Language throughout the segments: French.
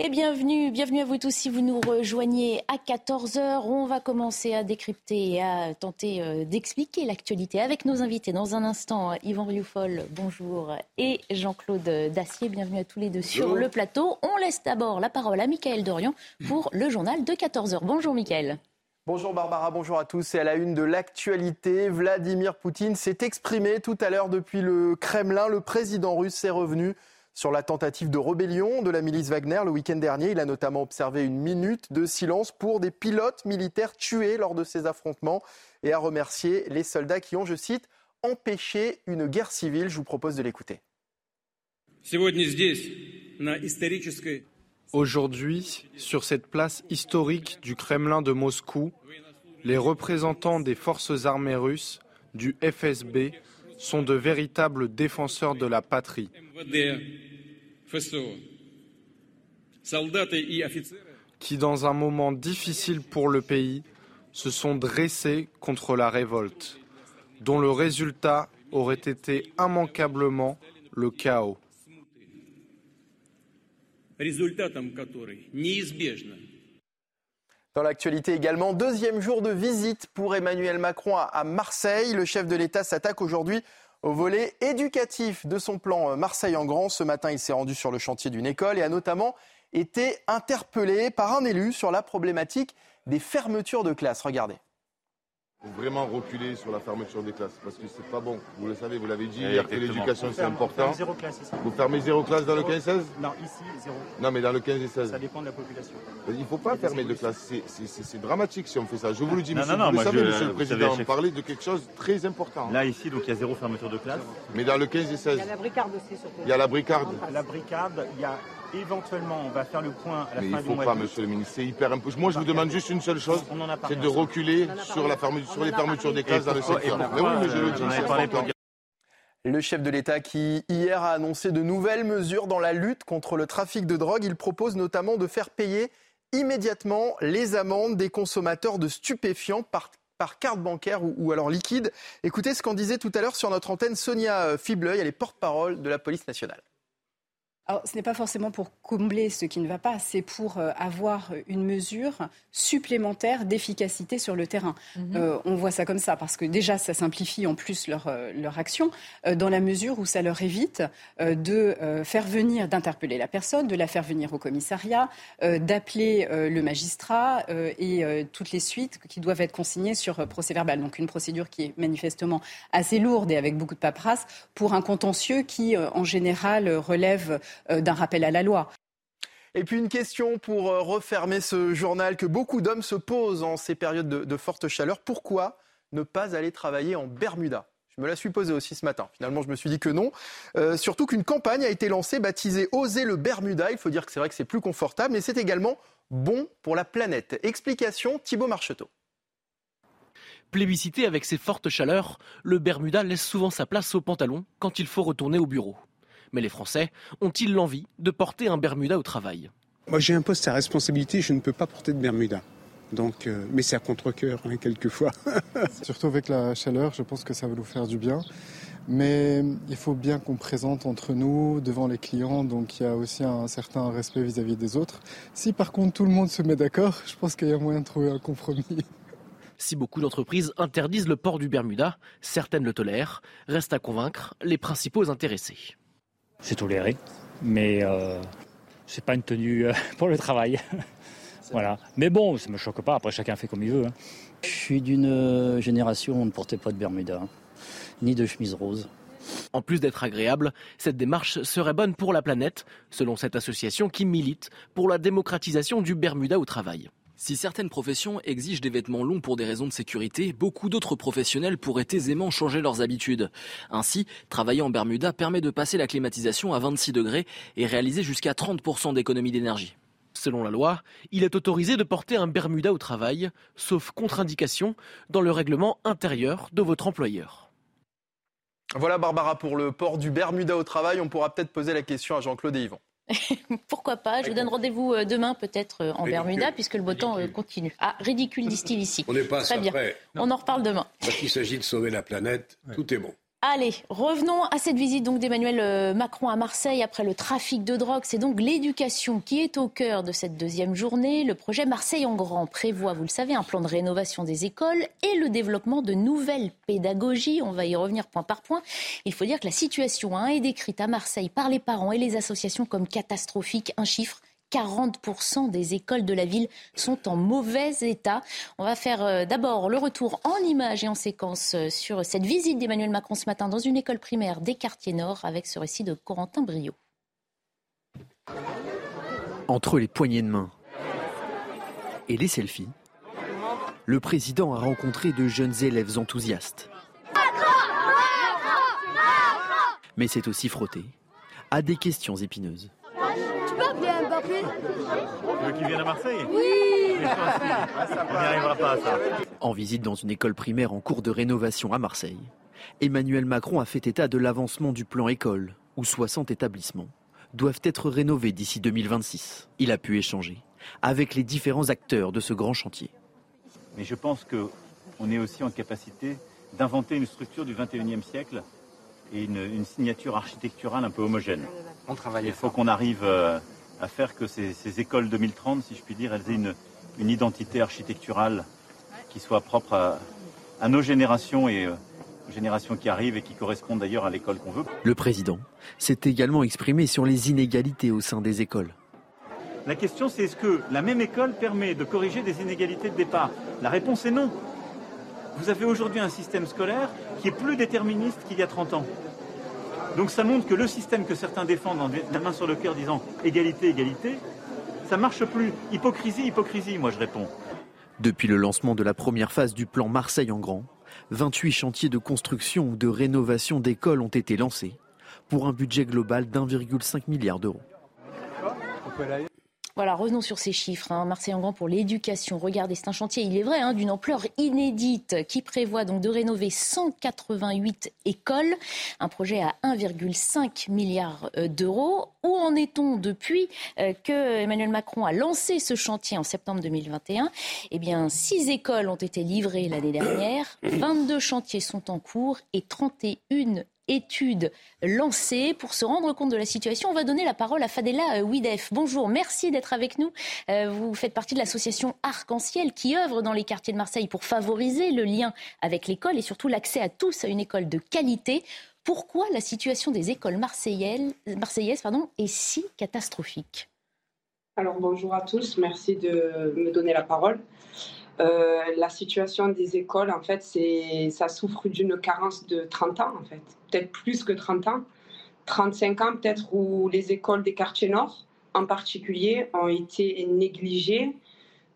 Et bienvenue, bienvenue à vous tous si vous nous rejoignez à 14h. On va commencer à décrypter et à tenter euh, d'expliquer l'actualité avec nos invités. Dans un instant, Yvan Rioufol, bonjour, et Jean-Claude Dacier, bienvenue à tous les deux sur le plateau. On laisse d'abord la parole à Mickaël Dorian pour le journal de 14h. Bonjour Mickaël. Bonjour Barbara, bonjour à tous. Et à la une de l'actualité, Vladimir Poutine s'est exprimé tout à l'heure depuis le Kremlin. Le président russe est revenu sur la tentative de rébellion de la milice Wagner le week-end dernier. Il a notamment observé une minute de silence pour des pilotes militaires tués lors de ces affrontements et a remercié les soldats qui ont, je cite, empêché une guerre civile. Je vous propose de l'écouter. Aujourd'hui, sur cette place historique du Kremlin de Moscou, les représentants des forces armées russes, du FSB, sont de véritables défenseurs de la patrie. Qui, dans un moment difficile pour le pays, se sont dressés contre la révolte, dont le résultat aurait été immanquablement le chaos. Dans l'actualité également, deuxième jour de visite pour Emmanuel Macron à Marseille. Le chef de l'État s'attaque aujourd'hui au volet éducatif de son plan Marseille en grand. Ce matin, il s'est rendu sur le chantier d'une école et a notamment été interpellé par un élu sur la problématique des fermetures de classes. Regardez. Il faut vraiment reculer sur la fermeture des classes parce que c'est pas bon. Vous le savez, vous l'avez dit hier que l'éducation c'est important. Zéro classe ici. Vous fermez zéro classe dans le 15-16 Non, ici, zéro. Non, mais dans le 15 et 16. Ça dépend de la population. Il ne faut pas fermer de classe. C'est- dramatique si on fait ça. Je vous le dis, Non, monsieur. non, non, vous moi, le savez, je- monsieur le président, on parlait de quelque chose de très important. Là, ici, donc il y a zéro fermeture de classe. Mais dans le 15 et 16, la bricarde aussi, surtout. il y a la bricarde. La bricade, il y a éventuellement, on va faire le point à la Mais fin il du faut mois pas, monsieur le ministre. C'est hyper impossible. Moi, je vous demande juste une seule chose c'est de reculer sur, la fermeture, sur les fermetures des classes dans le secteur. Mais pourquoi, oui, mais je le dis, chef de l'État qui hier a annoncé de nouvelles mesures dans la lutte contre le trafic de drogue. Il propose notamment de faire payer immédiatement les amendes des consommateurs de stupéfiants par, par carte bancaire ou, ou alors liquide. Écoutez ce qu'en disait tout à l'heure sur notre antenne Sonia euh, Fibleuil, elle est porte-parole de la police nationale. Alors, ce n'est pas forcément pour combler ce qui ne va pas, c'est pour euh, avoir une mesure supplémentaire d'efficacité sur le terrain. Euh, on voit ça comme ça parce que déjà, ça simplifie en plus leur, euh, leur action dans la mesure où ça leur évite de faire venir, d'interpeller la personne, de la faire venir au commissariat, d'appeler le magistrat et toutes les suites qui doivent être consignées sur procès verbal. Donc une procédure qui est manifestement assez lourde et avec beaucoup de paperasse pour un contentieux qui, en général, relève d'un rappel à la loi. Et puis une question pour euh, refermer ce journal que beaucoup d'hommes se posent en ces périodes de, de forte chaleur. Pourquoi ne pas aller travailler en Bermuda? Je me la suis posée aussi ce matin. Finalement, je me suis dit que non. Euh, surtout qu'une campagne a été lancée baptisée Oser le Bermuda. Il faut dire que c'est vrai que c'est plus confortable, mais c'est également bon pour la planète. Explication Thibaut Marcheteau. Plébiscité avec ses fortes chaleurs, le Bermuda laisse souvent sa place au pantalon quand il faut retourner au bureau. Mais les Français ont-ils l'envie de porter un Bermuda au travail? Moi, j'ai un poste à responsabilité, je ne peux pas porter de Bermuda. Donc, euh, mais c'est à contre-cœur, hein, quelquefois. Surtout avec la chaleur, je pense que ça va nous faire du bien. Mais il faut bien qu'on présente entre nous, devant les clients, donc il y a aussi un certain respect vis-à-vis des autres. Si par contre tout le monde se met d'accord, je pense qu'il y a moyen de trouver un compromis. Si beaucoup d'entreprises interdisent le port du Bermuda, certaines le tolèrent. Reste à convaincre les principaux intéressés. C'est toléré, mais euh, c'est pas une tenue euh, pour le travail. voilà. Mais bon, ça me choque pas. Après, chacun fait comme il veut. hein. Je suis d'une euh, génération où on ne portait pas de Bermuda, hein, ni de chemise rose. En plus d'être agréable, cette démarche serait bonne pour la planète, selon cette association qui milite pour la démocratisation du Bermuda au travail. Si certaines professions exigent des vêtements longs pour des raisons de sécurité, beaucoup d'autres professionnels pourraient aisément changer leurs habitudes. Ainsi, travailler en Bermuda permet de passer la climatisation à 26 degrés et réaliser jusqu'à 30% d'économie d'énergie. Selon la loi, il est autorisé de porter un Bermuda au travail, sauf contre-indication, dans le règlement intérieur de votre employeur. Voilà Barbara pour le port du Bermuda au travail. On pourra peut-être poser la question à Jean-Claude et Yvan. Pourquoi pas Je vous donne rendez-vous euh, demain, peut-être euh, en Bermuda, puisque le beau temps euh, continue. Ah, ridicule, disent-ils ici. On n'est pas Très bien. On en reparle demain. Parce qu'il s'agit de sauver la planète, tout est bon. Allez, revenons à cette visite d'Emmanuel euh, Macron à Marseille après le trafic de drogue. C'est donc l'éducation qui est au cœur de cette deuxième journée. Le projet Marseille en grand prévoit, vous le savez, un plan de rénovation des écoles et le développement de nouvelles pédagogies. On va y revenir point par point. Il faut dire que la situation hein, est décrite à Marseille par les parents et les associations comme catastrophique. Un chiffre 40% des écoles de la ville sont en mauvais état. On va faire euh, d'abord le retour en images et en séquence euh, sur cette visite d'Emmanuel Macron ce matin dans une école primaire des quartiers nord avec ce récit de Corentin Brio. Entre les poignées de main et les selfies, le président a rencontré de jeunes élèves enthousiastes. Mais c'est aussi frotté à des questions épineuses. Tu veux à Marseille Oui On n'y arrivera pas à ça. En visite dans une école primaire en cours de rénovation à Marseille, Emmanuel Macron a fait état de l'avancement du plan école, où 60 établissements doivent être rénovés d'ici 2026. Il a pu échanger avec les différents acteurs de ce grand chantier. Mais je pense qu'on est aussi en capacité d'inventer une structure du 21e siècle et une, signature architecturale un peu homogène. On travaille. Il faut qu'on arrive euh, à faire que ces, écoles 2030, si je puis dire, elles aient une, identité architecturale qui soit propre à, nos générations et euh, aux générations qui arrivent et qui correspondent d'ailleurs à l'école qu'on veut. Le président s'est également exprimé sur les inégalités au sein des écoles. La question c'est est-ce que la même école permet de corriger des inégalités de départ? La réponse est non. Vous avez aujourd'hui un système scolaire qui est plus déterministe qu'il y a 30 ans. Donc ça montre que le système que certains défendent en la main sur le cœur disant égalité, égalité, ça marche plus. Hypocrisie, hypocrisie, moi je réponds. Depuis le lancement de la première phase du plan Marseille en grand, 28 chantiers de construction ou de rénovation d'écoles ont été lancés pour un budget global d'1,5 milliard d'euros. Voilà, revenons sur ces chiffres. Hein. Marseille en grand pour l'éducation. Regardez, c'est un chantier, il est vrai, hein, d'une ampleur inédite qui prévoit donc de rénover 188 écoles. Un projet à 1,5 milliard euh, d'euros. Où en est-on depuis euh, que Emmanuel Macron a lancé ce chantier en septembre 2021 Eh bien, six écoles ont été livrées l'année dernière, 22 chantiers sont en cours et 31 étude lancée. Pour se rendre compte de la situation, on va donner la parole à Fadela Widef. Bonjour, merci d'être avec nous. Euh, vous faites partie de l'association Arc-en-Ciel qui œuvre dans les quartiers de Marseille pour favoriser le lien avec l'école et surtout l'accès à tous à une école de qualité. Pourquoi la situation des écoles marseillaises, est si catastrophique? Alors bonjour à tous, merci de me donner la parole. Euh, la situation des écoles, en fait, ça souffre d'une carence de 30 ans, en fait. Peut-être plus que 30 ans. 35 ans, peut-être, où les écoles des quartiers nord, en particulier, ont été négligées,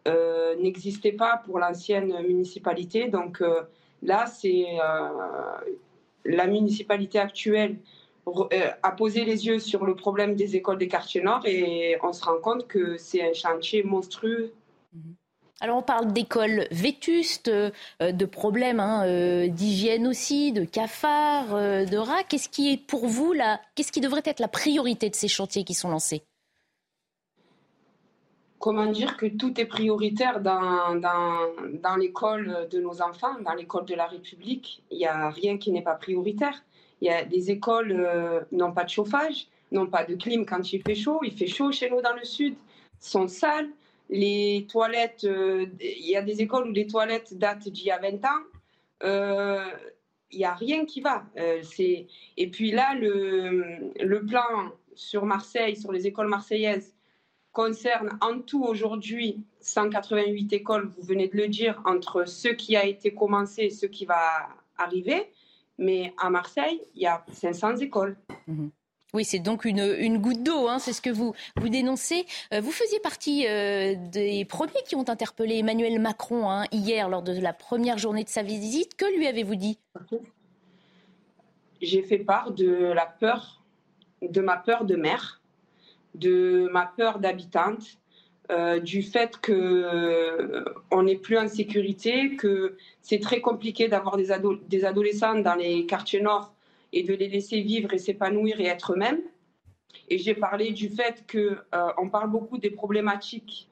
euh, n'existaient pas pour l'ancienne municipalité. Donc euh, là, c'est la municipalité actuelle a posé les yeux sur le problème des écoles des quartiers nord et on se rend compte que c'est un chantier monstrueux. Mmh. Alors on parle d'écoles vétustes, euh, de problèmes hein, euh, d'hygiène aussi, de cafards, euh, de rats. Qu'est-ce qui est pour vous là Qu'est-ce qui devrait être la priorité de ces chantiers qui sont lancés? Comment dire que tout est prioritaire dans, dans, l'école de nos enfants, dans l'école de la République? Il n'y a rien qui n'est pas prioritaire. Il y a des écoles n'ont pas de chauffage, n'ont pas de clim quand il fait chaud. Il fait chaud chez nous dans le sud, sont sales les toilettes, euh, il y a des écoles où les toilettes datent d'il y a 20 ans. Euh, il n'y a rien qui va. Euh, et puis là, le, plan sur Marseille, sur les écoles marseillaises, concerne en tout aujourd'hui 188 écoles, vous venez de le dire, entre ce qui a été commencé et ce qui va arriver. Mais à Marseille, il y a 500 écoles. Mmh Oui, c'est donc une, goutte d'eau, hein, c'est ce que vous, vous dénoncez. Euh, vous faisiez partie euh, des premiers qui ont interpellé Emmanuel Macron hein, hier lors de la première journée de sa visite. Que lui avez-vous dit? J'ai fait part de la peur, de ma peur de mère, de ma peur d'habitante, euh, du fait qu'on n'est plus en sécurité, que c'est très compliqué d'avoir des, des adolescents dans les quartiers nord et de les laisser vivre et s'épanouir et être eux-mêmes. Et j'ai parlé du fait qu'on euh, parle beaucoup des problématiques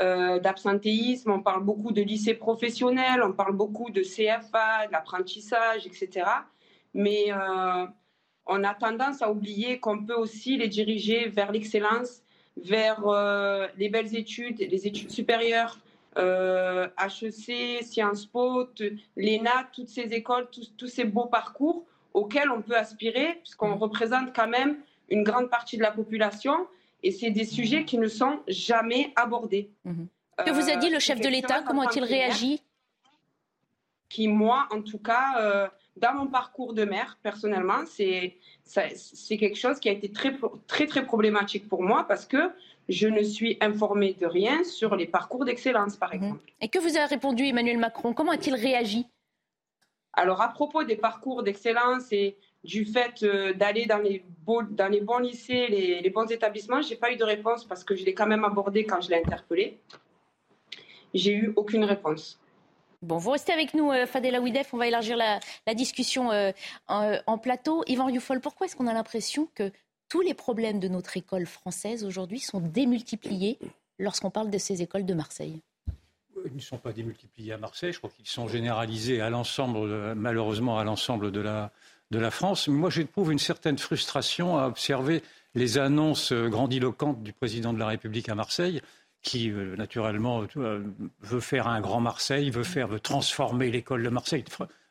euh, d'absentéisme, on parle beaucoup de lycées professionnels, on parle beaucoup de CFA, d'apprentissage, etc. Mais euh, on a tendance à oublier qu'on peut aussi les diriger vers l'excellence, vers les belles études, les études supérieures, HEC, Sciences Po, l'ENA, toutes ces écoles, tous ces beaux parcours auxquels on peut aspirer, puisqu'on mmh. représente quand même une grande partie de la population, et c'est des sujets qui ne sont jamais abordés. Mmh. Que vous a dit le euh, chef de l'État? Comment a-t-il réagi? Qui, moi, en tout cas, euh, dans mon parcours de maire, personnellement, c'est quelque chose qui a été très, très, très problématique pour moi parce que je ne suis informée de rien sur les parcours d'excellence, par mmh. exemple. Et que vous a répondu Emmanuel Macron? Comment a-t-il réagi? Alors, à propos des parcours d'excellence et du fait euh, d'aller dans, les dans les bons lycées, les, bons établissements, je n'ai pas eu de réponse parce que je l'ai quand même abordé quand je l'ai interpellé. J'ai eu aucune réponse. Bon, vous restez avec nous, euh, Fadela Ouidef. On va élargir la, discussion euh, en, plateau. Yvan Youfol, pourquoi est-ce qu'on a l'impression que tous les problèmes de notre école française aujourd'hui sont démultipliés lorsqu'on parle de ces écoles de Marseille? Ils ne sont pas démultipliés à Marseille, je crois qu'ils sont généralisés à l'ensemble, malheureusement à l'ensemble de la, de la France. Mais moi, j'éprouve une certaine frustration à observer les annonces grandiloquentes du président de la République à Marseille, qui euh, naturellement euh, veut faire un grand Marseille, veut faire, veut transformer l'école de Marseille,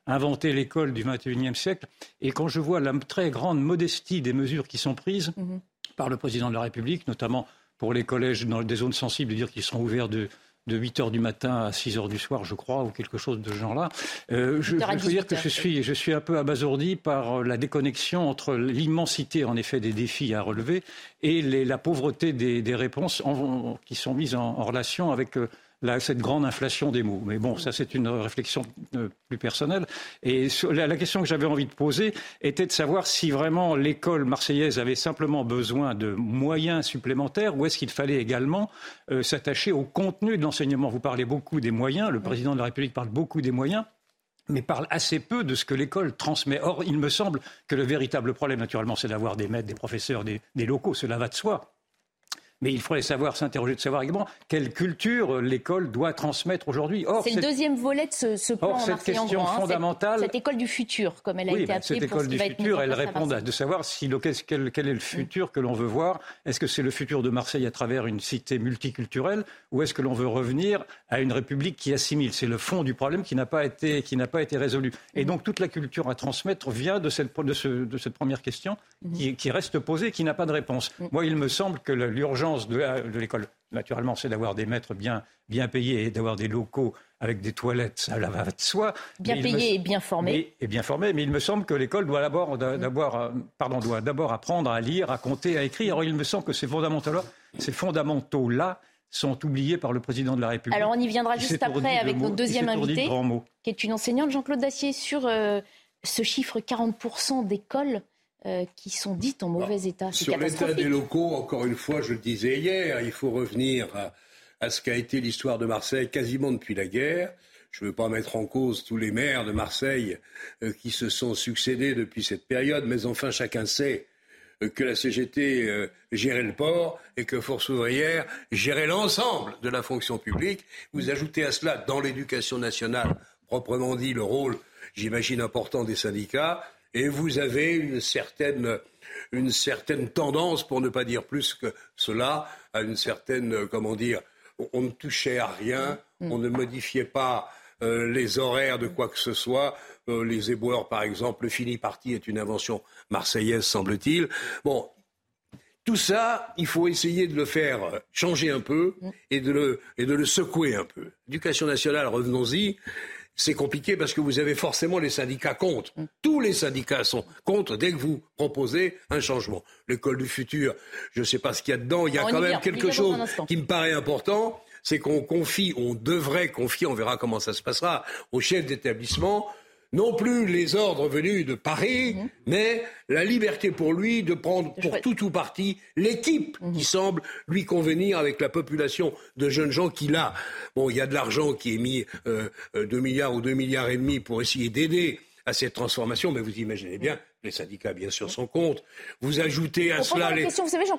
inventer l'école du XXIe siècle. Et quand je vois la très grande modestie des mesures qui sont prises mm-hmm. par le président de la République, notamment pour les collèges dans des zones sensibles, de dire qu'ils seront ouverts de de 8 heures du matin à 6 heures du soir, je crois, ou quelque chose de ce genre-là. Euh, je, veux dire que je suis, je suis un peu abasourdi par la déconnexion entre l'immensité, en effet, des défis à relever et la pauvreté des, réponses qui sont mises en, en relation avec euh, cette grande inflation des mots. Mais bon, ça c'est une réflexion euh, plus personnelle. Et la, question que j'avais envie de poser était de savoir si vraiment l'école marseillaise avait simplement besoin de moyens supplémentaires ou est-ce qu'il fallait également euh, s'attacher au contenu de l'enseignement. Vous parlez beaucoup des moyens, le président de la République parle beaucoup des moyens mais parle assez peu de ce que l'école transmet. Or, il me semble que le véritable problème, naturellement, c'est d'avoir des maîtres, des professeurs, des locaux, cela va de soi. Mais il faudrait savoir s'interroger de savoir également quelle culture l'école doit transmettre aujourd'hui. C'est le deuxième volet de ce, ce plan or, cette question hein, fondamentale, cette, école du futur, comme elle a été bah, appelée. Cette école du futur, elle répond à de savoir si le, quel, quel, est le futur que l'on veut voir. Est-ce que c'est le futur de Marseille à travers une cité multiculturelle, ou est-ce que l'on veut revenir à une république qui assimile? C'est le fond du problème qui n'a pas été qui n'a pas été résolu. Et donc toute la culture à transmettre vient de cette de, ce, de cette première question qui, qui reste posée, qui n'a pas de réponse. Moi, il me semble que l'urgence de, l'école, naturellement, c'est d'avoir des maîtres bien, bien payés et d'avoir des locaux avec des toilettes, ça va de soi. Bien payés et bien formés. et bien formés, mais il me semble que l'école doit d'abord, euh, pardon, doit d'abord apprendre à lire, à compter, à écrire. Alors il me semble que ces fondamentaux-là, ces fondamentaux-là sont oubliés par le président de la République. Alors on y viendra juste après avec notre deuxième invité, qui est une enseignante, Jean-Claude Dacier, sur euh, ce chiffre 40% d'écoles euh, qui sont dites en mauvais état. Sur l'état des locaux, encore une fois, je le disais hier, il faut revenir à, ce qu'a été l'histoire de Marseille quasiment depuis la guerre. Je ne veux pas mettre en cause tous les maires de Marseille euh, qui se sont succédés depuis cette période, mais enfin chacun sait euh, que la CGT gérait le port et que Force ouvrière gérait l'ensemble de la fonction publique. Vous ajoutez à cela, dans l'éducation nationale, proprement dit, le rôle, j'imagine, important des syndicats et vous avez une certaine, une certaine tendance, pour ne pas dire plus que cela, à une certaine, comment dire, on ne touchait à rien, mm. on ne modifiait pas euh, les horaires de quoi que ce soit. Euh, les éboueurs, par exemple, le fini parti est une invention marseillaise, semble-t-il. Bon, tout ça, il faut essayer de le faire changer un peu mm. et de le, et de le secouer un peu. L'éducation nationale, revenons-y, c'est compliqué parce que vous avez forcément les syndicats contre. Mm. Tous les syndicats sont contre dès que vous proposez un changement. L'école du futur, je ne sais pas ce qu'il y a dedans. Il y a quand même quelque chose qui me paraît important, c'est qu'on confie, on devrait confier, on verra comment ça se passera, au chef d'établissement non plus les ordres venus de Paris, mhm. mais la liberté pour lui de prendre pour tout ou partie l'équipe mhm. qui semble lui convenir avec la population de jeunes gens qu'il a. Bon, il y a de l'argent qui est mis, euh, 2 euh, milliards ou 2 milliards et demi pour essayer d'aider à cette transformation, mais vous imaginez bien les syndicats, bien sûr, sont contre. Vous ajoutez à cela les. Question, vous savez, j'en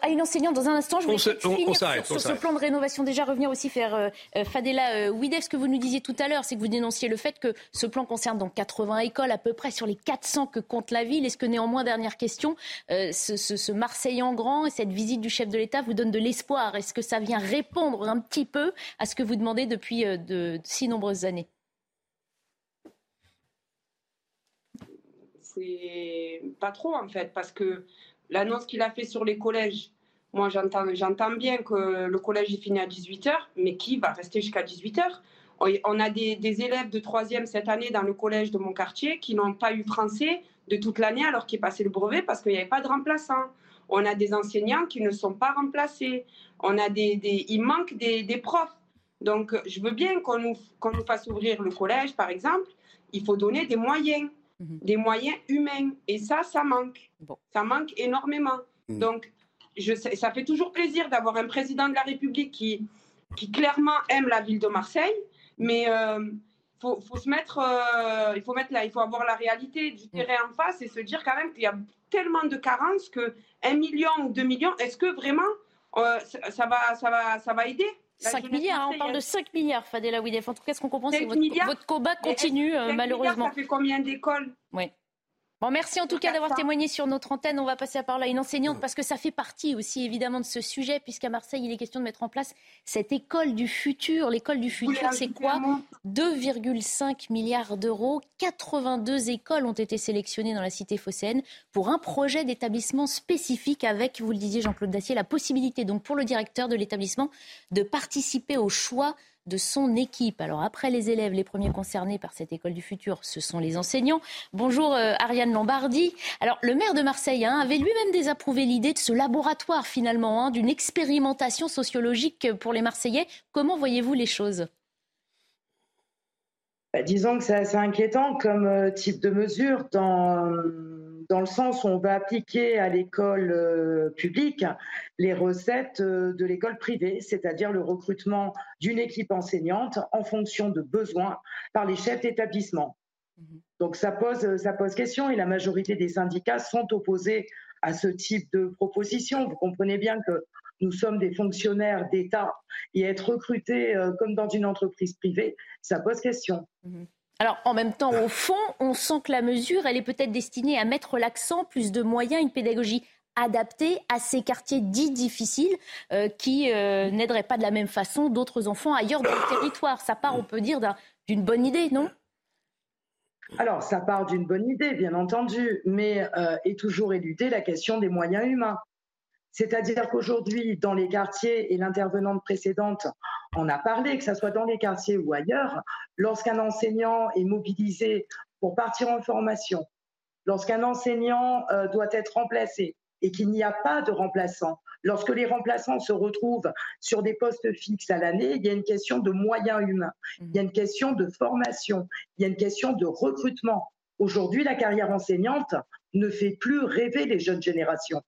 à, une enseignante dans un instant. Je voulais finir sur, ce plan de rénovation. Déjà, revenir aussi faire euh, euh, Fadela euh, Ouidef. Ce que vous nous disiez tout à l'heure, c'est que vous dénonciez le fait que ce plan concerne donc 80 écoles à peu près sur les 400 que compte la ville. Est-ce que néanmoins, dernière question, ce, ce, Marseille en grand et cette visite du chef de l'État vous donne de l'espoir? Est-ce que ça vient répondre un petit peu à ce que vous demandez depuis de si nombreuses années? C'est pas trop en fait, parce que l'annonce qu'il a fait sur les collèges, moi j'entends, bien que le collège est fini à 18h, mais qui va rester jusqu'à 18h On a des, élèves de troisième cette année dans le collège de mon quartier qui n'ont pas eu français de toute l'année alors qu'ils passaient le brevet parce qu'il n'y avait pas de remplaçant. On a des enseignants qui ne sont pas remplacés. On a des, il manque des, profs. Donc, je veux bien qu'on nous, qu'on nous fasse ouvrir le collège, par exemple. Il faut donner des moyens. Mhm. des moyens humains. Et ça, ça manque. Ça manque énormément. Mhm. Donc, je ça fait toujours plaisir d'avoir un président de la République qui, qui clairement aime la ville de Marseille, mais euh, faut, faut, se mettre, euh, il faut mettre là, il faut avoir la réalité du mhm. terrain en face et se dire quand même qu'il y a tellement de carences que un million ou deux millions, est-ce que vraiment euh, ça, va, ça, va, ça va aider? 5 milliards, hein, on parle de 5 milliards, Fadela Widef. En tout cas, ce qu'on comprend, c'est que votre, votre, combat continue, euh, malheureusement. ça fait combien d'écoles? Oui merci en tout cas d'avoir témoigné sur notre antenne. On va passer à parler à une enseignante parce que ça fait partie aussi évidemment de ce sujet puisqu'à Marseille, il est question de mettre en place cette école du futur. L'école du futur, c'est quoi 2,5 milliards d'euros. 82 écoles ont été sélectionnées dans la cité phocéenne pour un projet d'établissement spécifique avec, vous le disiez Jean-Claude Dacier, la possibilité donc pour le directeur de l'établissement de participer au choix de son équipe. Alors après les élèves, les premiers concernés par cette école du futur, ce sont les enseignants. Bonjour euh, Ariane Lombardi. Alors le maire de Marseille hein, avait lui-même désapprouvé l'idée de ce laboratoire finalement, hein, d'une expérimentation sociologique pour les Marseillais. Comment voyez-vous les choses? Bah, Disons que c'est assez inquiétant comme euh, type de mesure dans dans le sens où on va appliquer à l'école euh, publique les recettes euh, de l'école privée, c'est-à-dire le recrutement d'une équipe enseignante en fonction de besoins par les chefs d'établissement. Mhm. Donc ça pose, ça pose question et la majorité des syndicats sont opposés à ce type de proposition. Vous comprenez bien que nous sommes des fonctionnaires d'État et être recrutés euh, comme dans une entreprise privée, ça pose question. Mhm. Alors, en même temps, au fond, on sent que la mesure, elle est peut-être destinée à mettre l'accent, plus de moyens, une pédagogie adaptée à ces quartiers dits difficiles euh, qui euh, n'aideraient pas de la même façon d'autres enfants ailleurs dans le territoire. Ça part, on peut dire, d'une bonne idée, non? Alors, ça part d'une bonne idée, bien entendu, mais euh, est toujours éludée la question des moyens humains. C'est-à-dire qu'aujourd'hui, dans les quartiers, et l'intervenante précédente en a parlé, que ce soit dans les quartiers ou ailleurs, lorsqu'un enseignant est mobilisé pour partir en formation, lorsqu'un enseignant euh, doit être remplacé et qu'il n'y a pas de remplaçant, lorsque les remplaçants se retrouvent sur des postes fixes à l'année, il y a une question de moyens humains, il y a une question de formation, il y a une question de recrutement. Aujourd'hui, la carrière enseignante ne fait plus rêver les jeunes générations.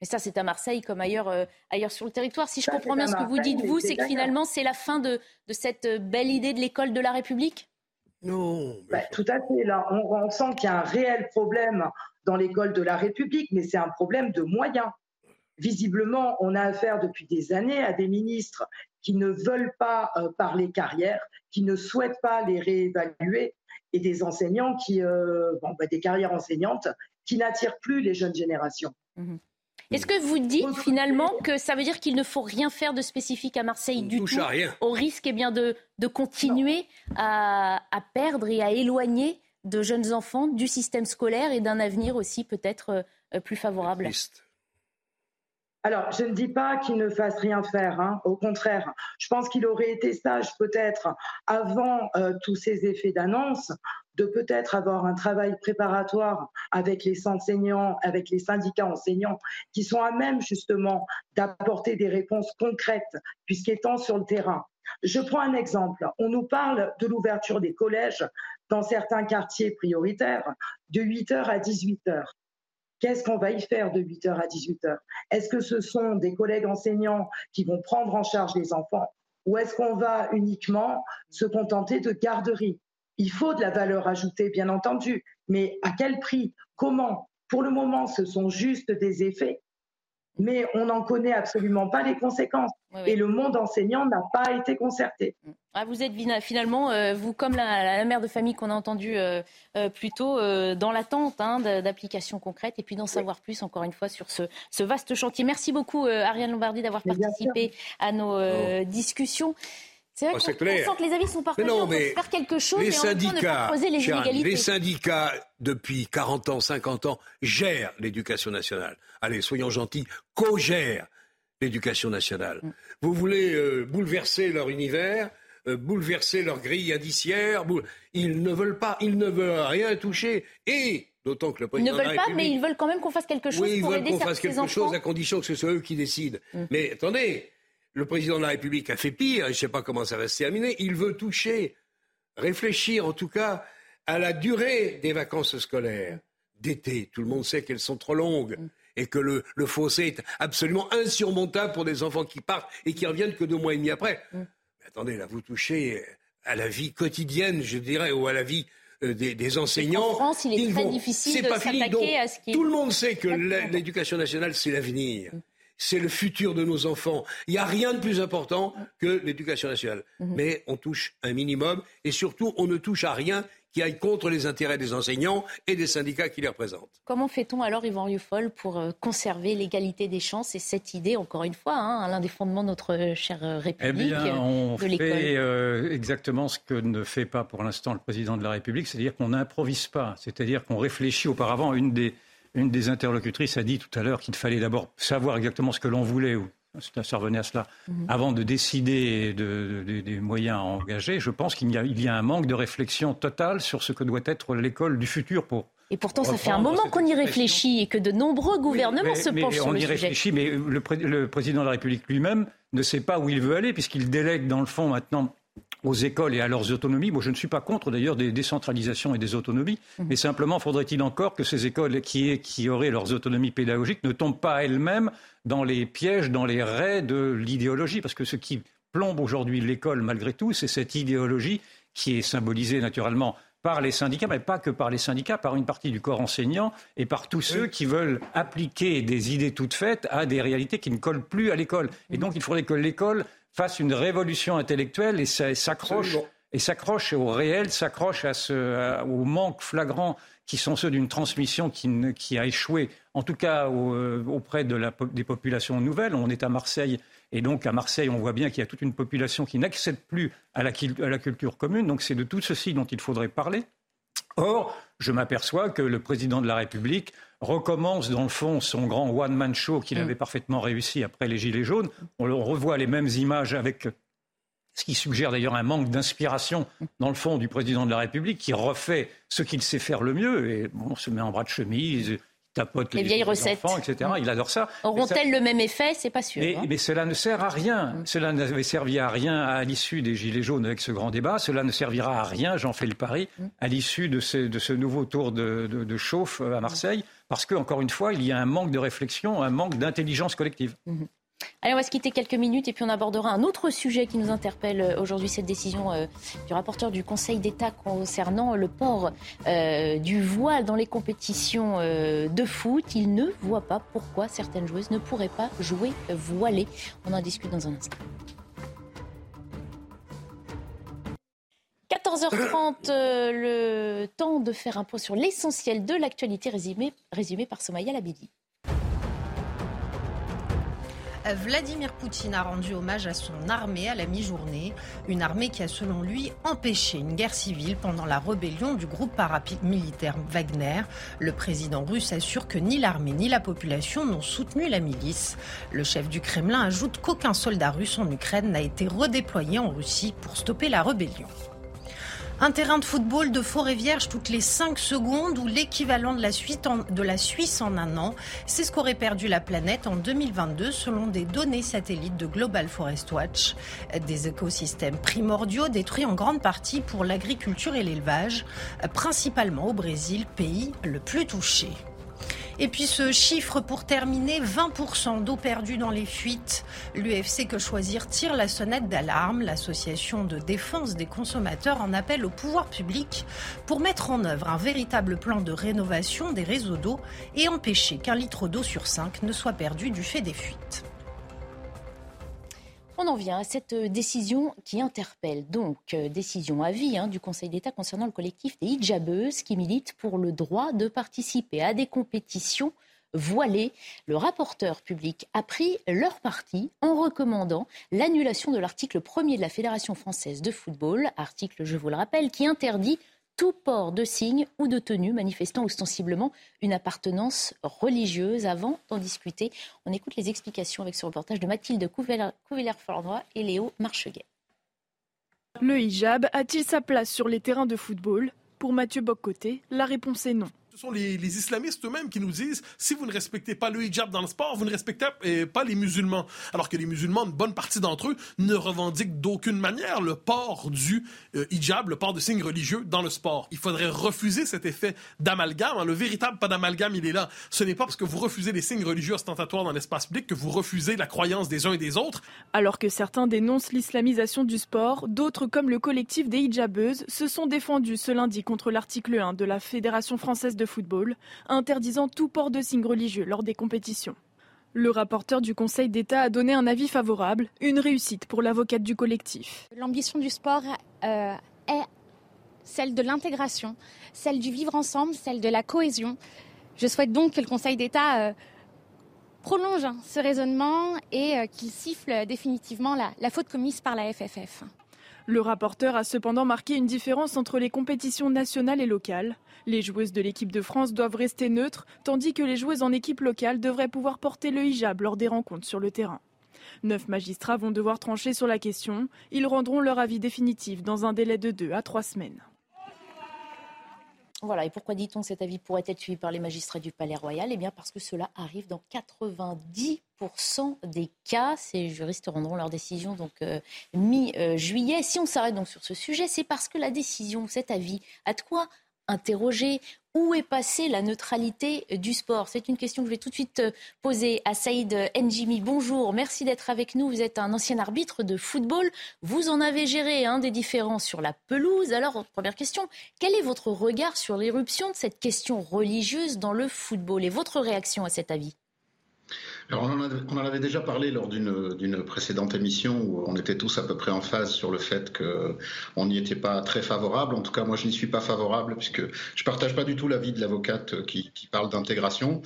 Mais ça, c'est à Marseille comme ailleurs, euh, ailleurs sur le territoire. Si je comprends bien ce que vous dites, vous, c'est que finalement, c'est la fin de, de, cette euh, belle idée de l'école de la République? Non. Bah, tout à fait. Là, on, on sent qu'il y a un réel problème dans l'école de la République, mais c'est un problème de moyens. Visiblement, on a affaire depuis des années à des ministres qui ne veulent pas euh, parler carrière, qui ne souhaitent pas les réévaluer, et des enseignants qui, bon, bah, des carrières enseignantes qui n'attirent plus les jeunes générations. Mmh est-ce que vous dites finalement que ça veut dire qu'il ne faut rien faire de spécifique à Marseille du tout, au risque eh bien, de, de continuer à, perdre et à éloigner de jeunes enfants du système scolaire et d'un avenir aussi peut-être euh, plus favorable? Alors, je ne dis pas qu'il ne fasse rien faire, hein. au contraire. Je pense qu'il aurait été sage peut-être avant euh, tous ces effets d'annonce de peut-être avoir un travail préparatoire avec les enseignants, avec les syndicats enseignants, qui sont à même justement d'apporter des réponses concrètes, puisqu'étant sur le terrain. Je prends un exemple. On nous parle de l'ouverture des collèges dans certains quartiers prioritaires de 8h à 18h. Qu'est-ce qu'on va y faire de 8h à 18h Est-ce que ce sont des collègues enseignants qui vont prendre en charge les enfants? Ou est-ce qu'on va uniquement se contenter de garderie Il faut de la valeur ajoutée, bien entendu, mais à quel prix Comment? Pour le moment, ce sont juste des effets mais on n'en connaît absolument pas les conséquences. Et le monde enseignant n'a pas été concerté. Ah, vous êtes finalement, euh, vous comme la, mère de famille qu'on a entendu euh, euh, plus tôt, dans l'attente hein, d'applications concrètes et puis d'en savoir plus encore une fois sur ce, ce vaste chantier. Merci beaucoup Ariane Lombardi d'avoir participé à nos discussions. C'est vrai qu'on sent que les avis sont partagés, on peut faire quelque chose les et syndicats, en même temps les syndicats, depuis 40 ans, 50 ans, gèrent l'éducation nationale. Allez, soyons gentils, co-gèrent l'éducation nationale. Mm. Vous voulez euh, bouleverser leur univers, euh, bouleverser leur grille indiciaire, ils ne veulent pas, ils ne veulent rien toucher. Et D'autant que le président ils ne veulent pas, mais ils veulent quand même qu'on fasse quelque chose oui, pour ils veulent qu'on fasse quelque chose à condition que ce soit eux qui décident. Mm. Mais attendez, le président de la République a fait pire, je ne sais pas comment ça va se terminer, il veut toucher, réfléchir en tout cas à la durée des vacances scolaires d'été. Tout le monde sait qu'elles sont trop longues et que le, fossé est absolument insurmontable pour des enfants qui partent et qui reviennent que deux mois et demi après. Mais attendez, là, vous touchez à la vie quotidienne, je dirais, ou à la vie euh, des, enseignants. En France, il est très difficile de s'attaquer à ce qui... Tout le monde sait que l'éducation nationale, c'est l'avenir c'est le futur de nos enfants. Il n'y a rien de plus important que l'éducation nationale. Mhm. Mais on touche un minimum et surtout, on ne touche à rien qui aille contre les intérêts des enseignants et des syndicats qui les représentent. Comment fait-on alors, Yvan Rioufol, pour euh, conserver l'égalité des chances et cette idée, encore une fois, hein, l'un des fondements de notre euh, chère euh, République eh bien, on fait exactement ce que ne fait pas pour l'instant le président de la République, c'est-à-dire qu'on n'improvise pas, c'est-à-dire qu'on réfléchit auparavant une des une des interlocutrices a dit tout à l'heure qu'il fallait d'abord savoir exactement ce que l'on voulait, ou ça revenait à cela, mhm. avant de décider des moyens à engager. Je pense qu'il y, y, a un manque de réflexion totale sur ce que doit être l'école du futur pour et pourtant, ça fait un moment qu'on y réfléchit et que de nombreux gouvernements se penchent sur le sujet. On y réfléchit, mais le, le, président de la République lui-même ne sait pas où il veut aller, puisqu'il délègue dans le fond maintenant aux écoles et à leurs autonomies. Moi, je ne suis pas contre d'ailleurs des décentralisations et des autonomies, mhm. mais simplement faudrait-il encore que ces écoles qui, qui auraient leurs autonomies pédagogiques ne tombent pas elles-mêmes dans les pièges, dans les raies de l'idéologie, parce que ce qui plombe aujourd'hui l'école, malgré tout, c'est cette idéologie qui est symbolisée naturellement par les syndicats, mais pas que par les syndicats, par une partie du corps enseignant et par tous ceux qui veulent appliquer des idées toutes faites à des réalités qui ne collent plus à l'école. Et donc, il faudrait que l'école fasse une révolution intellectuelle et s'accroche et s'accroche au réel, s'accroche à ce, au manque flagrant qui sont ceux d'une transmission qui, qui, a échoué, en tout cas euh, auprès de la, des populations nouvelles. On est à Marseille, et donc à Marseille, on voit bien qu'il y a toute une population qui n'accède plus à la, à la culture commune. Donc c'est de tout ceci dont il faudrait parler. Or, je m'aperçois que le président de la République recommence dans le fond son grand one-man show qu'il mm. avait parfaitement réussi après les Gilets jaunes. On, revoit les mêmes images avec ce qui suggère d'ailleurs un manque d'inspiration dans le fond du président de la République qui refait ce qu'il sait faire le mieux et bon, on se met en bras de chemise, tapote les, vieilles recettes, enfants, etc. Mm. Il adore ça. Auront-elles le même effet? C'est pas sûr. Mais, hein. mais, cela ne sert à rien. Mm. Cela n'avait servi à rien à l'issue des Gilets jaunes avec ce grand débat. Cela ne servira à rien, j'en fais le pari, mm. à l'issue de ce, de ce, nouveau tour de, de, de, chauffe à Marseille, parce qu'encore une fois, il y a un manque de réflexion, un manque d'intelligence collective. Allez, on va se quitter quelques minutes et puis on abordera un autre sujet qui nous interpelle euh, aujourd'hui, cette décision euh, du rapporteur du Conseil d'État concernant le port euh, du voile dans les compétitions de foot. Il ne voit pas pourquoi certaines joueuses ne pourraient pas jouer voilées. On en discute dans un instant. 14h30, le temps de faire un point sur l'essentiel de l'actualité résumé, résumé par Somaya Labidi. Vladimir Poutine a rendu hommage à son armée à la mi-journée. Une armée qui a selon lui empêché une guerre civile pendant la rébellion du groupe paramilitaire Wagner. Le président russe assure que ni l'armée ni la population n'ont soutenu la milice. Le chef du Kremlin ajoute qu'aucun soldat russe en Ukraine n'a été redéployé en Russie pour stopper la rébellion. Un terrain de football de forêt vierge toutes les 5 secondes ou l'équivalent de, de la Suisse en un an. C'est ce qu'aurait perdu la planète en 2022 selon des données satellites de Global Forest Watch. Des écosystèmes primordiaux détruits en grande partie pour l'agriculture et l'élevage, principalement au Brésil, pays le plus touché. Et puis ce chiffre pour terminer, 20% d'eau perdue dans les fuites. L'UFC Que Choisir tire la sonnette d'alarme. L'association de défense des consommateurs en appelle au pouvoir public pour mettre en œuvre un véritable plan de rénovation des réseaux d'eau et empêcher qu'un litre d'eau sur cinq ne soit perdu du fait des fuites. On en vient à cette euh, décision qui interpelle. Donc, euh, décision à vie hein, du Conseil d'État concernant le collectif des hijabeuses qui militent pour le droit de participer à des compétitions voilées. Le rapporteur public a pris leur parti en recommandant l'annulation de l'article 1er de la Fédération française de football, article, je vous le rappelle, qui interdit tout port de signes ou de tenue manifestant ostensiblement une appartenance religieuse. Avant d'en discuter, on écoute les explications avec ce reportage de Mathilde Couvillère-Flandroy et Léo Marcheguet. Le hijab a-t-il sa place sur les terrains de football? Pour Mathieu Boccoté, la réponse est non ce sont les, islamistes eux-mêmes qui nous disent si vous ne respectez pas le hijab dans le sport, vous ne respectez pas les musulmans. Alors que les musulmans, une bonne partie d'entre eux, ne revendiquent d'aucune manière le port du euh, hijab, le port de signes religieux dans le sport. Il faudrait refuser cet effet d'amalgame. Le véritable pas d'amalgame, il est là. Ce n'est pas parce que vous refusez les signes religieux ostentatoires dans l'espace public que vous refusez la croyance des uns et des autres. Alors que certains dénoncent l'islamisation du sport, d'autres, comme le collectif des hijabeuses, se sont défendus ce lundi contre l'article 1 de la Fédération française de football, interdisant tout port de signes religieux lors des compétitions. Le rapporteur du Conseil d'État a donné un avis favorable, une réussite pour l'avocate du collectif. L'ambition du sport euh, est celle de l'intégration, celle du vivre ensemble, celle de la cohésion. Je souhaite donc que le Conseil d'État euh, prolonge ce raisonnement et euh, qu'il siffle définitivement la faute commise par la FFF. Le rapporteur a cependant marqué une différence entre les compétitions nationales et locales. Les joueuses de l'équipe de France doivent rester neutres, tandis que les joueuses en équipe locale devraient pouvoir porter le hijab lors des rencontres sur le terrain. Neuf magistrats vont devoir trancher sur la question. Ils rendront leur avis définitif dans un délai de deux à trois semaines. Voilà, et pourquoi dit-on que cet avis pourrait être suivi par les magistrats du Palais Royal? Eh bien parce que cela arrive dans 90% des cas. Ces juristes rendront leur décision donc euh, mi-juillet. Si on s'arrête donc sur ce sujet, c'est parce que la décision, cet avis, a de quoi interroger où est passée la neutralité du sport? C'est une question que je vais tout de suite euh, poser à Saïd Njimi. Bonjour, merci d'être avec nous. Vous êtes un ancien arbitre de football. Vous en avez géré un des différents sur la pelouse. Alors, première question, quel est votre regard sur l'éruption de cette question religieuse dans le football et votre réaction à cet avis? On, en avait déjà parlé lors d'une précédente émission où on était tous à peu près en phase sur le fait qu'on n'y était pas très favorable. En tout cas, moi, je n'y suis pas favorable puisque je partage pas du tout l'avis de l'avocate qui, parle d'intégration.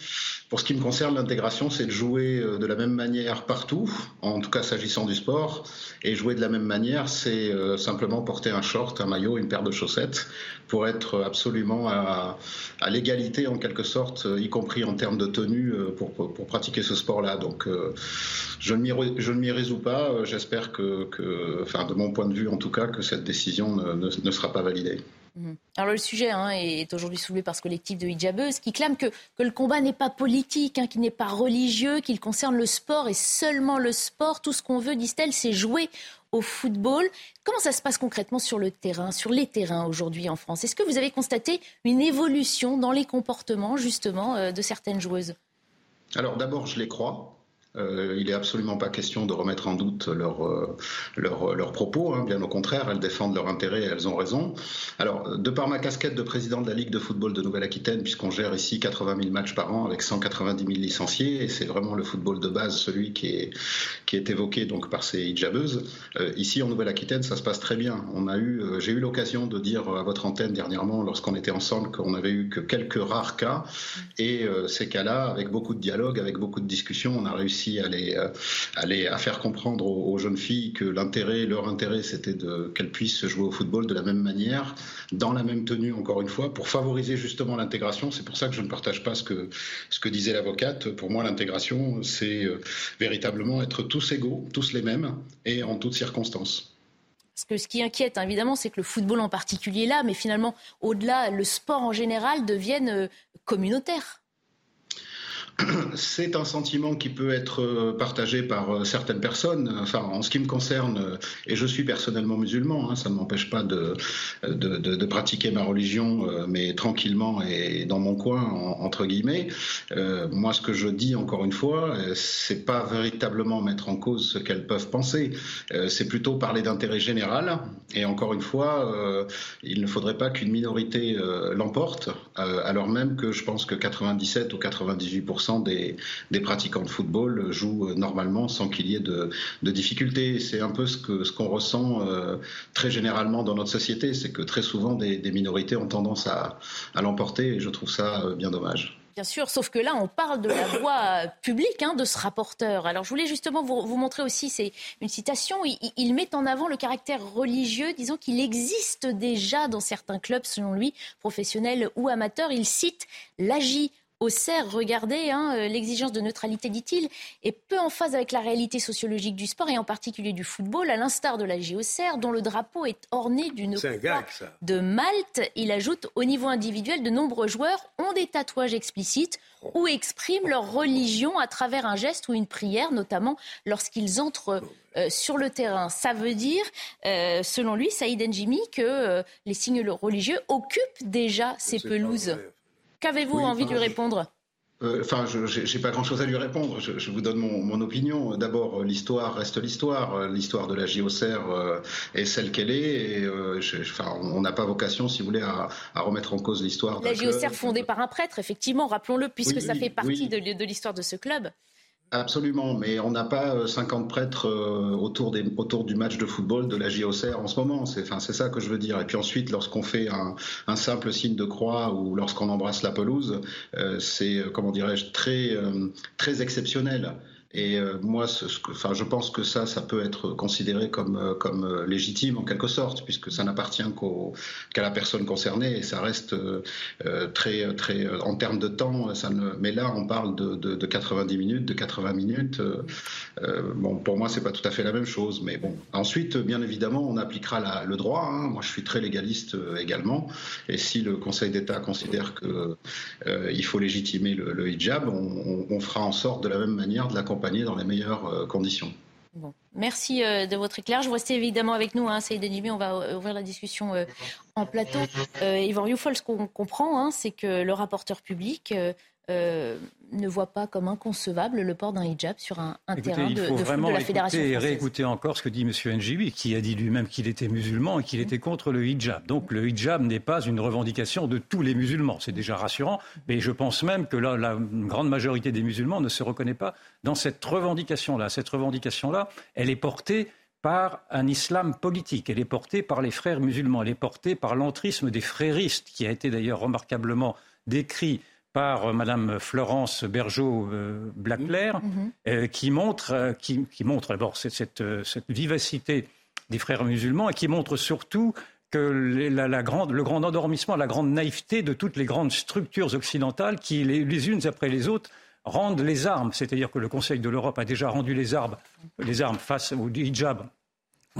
Pour ce qui me concerne, l'intégration, c'est de jouer euh, de la même manière partout, en tout cas s'agissant du sport. Et jouer de la même manière, c'est euh, simplement porter un short, un maillot, une paire de chaussettes pour être absolument à, l'égalité en quelque sorte, y compris en termes de tenue pour pratiquer ce sport là Donc, euh, je ne m'y résous pas. Euh, j'espère que, de mon point de vue en tout cas, que cette décision ne, sera pas validée. Mhm. Alors le sujet hein, est aujourd'hui soulevé par ce collectif de hijabeuses qui clame que, que le combat n'est pas politique, hein, qu'il n'est pas religieux, qu'il concerne le sport et seulement le sport. Tout ce qu'on veut, disent-elles, c'est jouer au football. Comment ça se passe concrètement sur le terrain, sur les terrains aujourd'hui en France? Est-ce que vous avez constaté une évolution dans les comportements justement euh, de certaines joueuses? Alors d'abord, je les crois. Euh, il n'est absolument pas question de remettre en doute leurs euh, leur, propos, hein. bien au contraire, elles défendent leur intérêt et elles ont raison. Alors, de par ma casquette de président de la Ligue de football de Nouvelle-Aquitaine, puisqu'on gère ici 80 000 matchs par an avec 190 000 licenciés, et c'est vraiment le football de base, celui qui est, qui est évoqué donc par ces hijabeuses, euh, ici en Nouvelle-Aquitaine, ça se passe très bien. On a j'ai eu l'occasion de dire à votre antenne dernièrement, lorsqu'on était ensemble, qu'on n'avait eu que quelques rares cas, et ces cas-là, avec beaucoup de dialogue, avec beaucoup de discussions, on a réussi réussi à, les, à, faire comprendre aux, jeunes filles que l'intérêt, leur intérêt, c'était qu'elles puissent jouer au football de la même manière, dans la même tenue, encore une fois, pour favoriser justement l'intégration. C'est pour ça que je ne partage pas ce que, ce que disait l'avocate. Pour moi, l'intégration, c'est véritablement être tous égaux, tous les mêmes, et en toutes circonstances. Parce que ce qui inquiète, évidemment, c'est que le football en particulier là, mais finalement, au-delà, le sport en général devienne euh, communautaire. C'est un sentiment qui peut être euh, partagé par euh, certaines personnes. Enfin, en ce qui me concerne, euh, et je suis personnellement musulman, hein, ça ne m'empêche pas de, pratiquer ma religion, mais tranquillement et dans mon coin, entre guillemets. moi, ce que je dis encore une fois, c'est pas véritablement mettre en cause ce qu'elles peuvent penser. c'est plutôt parler d'intérêt général. Et encore une fois, il ne faudrait pas qu'une minorité l'emporte, alors même que je pense que 97 ou 98 des, pratiquants de football jouent normalement sans qu'il y ait de, difficultés. C'est un peu ce qu'on ce qu'on ressent euh, très généralement dans notre société, c'est que très souvent des, minorités ont tendance à, l'emporter et je trouve ça euh, bien dommage. Bien sûr, sauf que là, on parle de la voix publique hein, de ce rapporteur. Alors, je voulais justement vous, montrer aussi, c'est une citation, il, il, met en avant le caractère religieux, disons qu'il existe déjà dans certains clubs, selon lui, professionnels ou amateurs. Il cite l'AGI, Auxerre, regardez, hein, euh, l'exigence de neutralité, dit-il, est peu en phase avec la réalité sociologique du sport et en particulier du football, à l'instar de la Auxerre, dont le drapeau est orné d'une croix de Malte. Il ajoute, au niveau individuel, de nombreux joueurs ont des tatouages explicites ou expriment leur religion à travers un geste ou une prière, notamment lorsqu'ils entrent euh, sur le terrain. Ça veut dire, euh, selon lui, Saïd Njimi, que les signes religieux occupent déjà ces pelouses. Qu'avez-vous envie de lui répondre euh, Enfin, je n'ai pas grand-chose à lui répondre. Je, vous donne mon, opinion. D'abord, l'histoire reste l'histoire. L'histoire de la JOCR euh, est celle qu'elle est. Et, euh, enfin, on n'a pas vocation, si vous voulez, à, remettre en cause l'histoire. La JOCR fondée par un prêtre, effectivement, rappelons-le, puisque ça fait partie de l'histoire de ce club. Absolument, mais on n'a pas 50 euh, prêtres euh, autour, des, autour du match de football de la JOCR en ce moment. C'est ça que je veux dire. Et puis ensuite, lorsqu'on fait un, un, simple signe de croix ou lorsqu'on embrasse la pelouse, euh, c'est, comment dirais-je, très, très exceptionnel. Et euh, moi, enfin, je pense que ça, ça peut être considéré comme, euh, comme euh, légitime en quelque sorte, puisque ça n'appartient qu'à la personne concernée et ça reste très, très, en termes de temps, ça ne, mais là, on parle de, de, de 90 minutes, de 80 minutes. bon, pour moi, c'est pas tout à fait la même chose, mais bon. Ensuite, bien évidemment, on appliquera le droit. Hein. Moi, je suis très légaliste également, et si le Conseil d'État considère que il faut légitimer le, hijab, on, on, fera en sorte de la même manière de l'accompagner dans les meilleures euh, conditions. Merci euh, de votre éclairage. Vous restez évidemment avec nous, hein, Saïd on va euh, ouvrir la discussion en plateau. Yvan Rioufol, ce qu'on comprend, hein, c'est que le rapporteur public euh, ne voit pas comme inconcevable le port d'un hijab sur un, terrain de, foot de la Fédération et réécouter encore ce que dit M. Njibi, qui a dit lui-même qu'il était musulman et qu'il était contre le hijab. Donc le hijab n'est pas une revendication de tous les musulmans. C'est déjà rassurant, mais je pense même que la, la grande majorité des musulmans ne se reconnaît pas dans cette revendication-là. Cette revendication-là, elle est portée par un islam politique. Elle est portée par les frères musulmans. Elle est portée par l'entrisme des fréristes, qui a été d'ailleurs remarquablement décrit par euh, Madame Florence Bergeau-Blaclair, mmh. Mmh. Euh, qui montre, euh, qui, montre d'abord cette, cette, vivacité des frères musulmans et qui montre surtout que la, grande, le grand endormissement, la grande naïveté de toutes les grandes structures occidentales qui, les, les unes après les autres, rendent les armes. C'est-à-dire que le Conseil de l'Europe a déjà rendu les armes, les armes face au hijab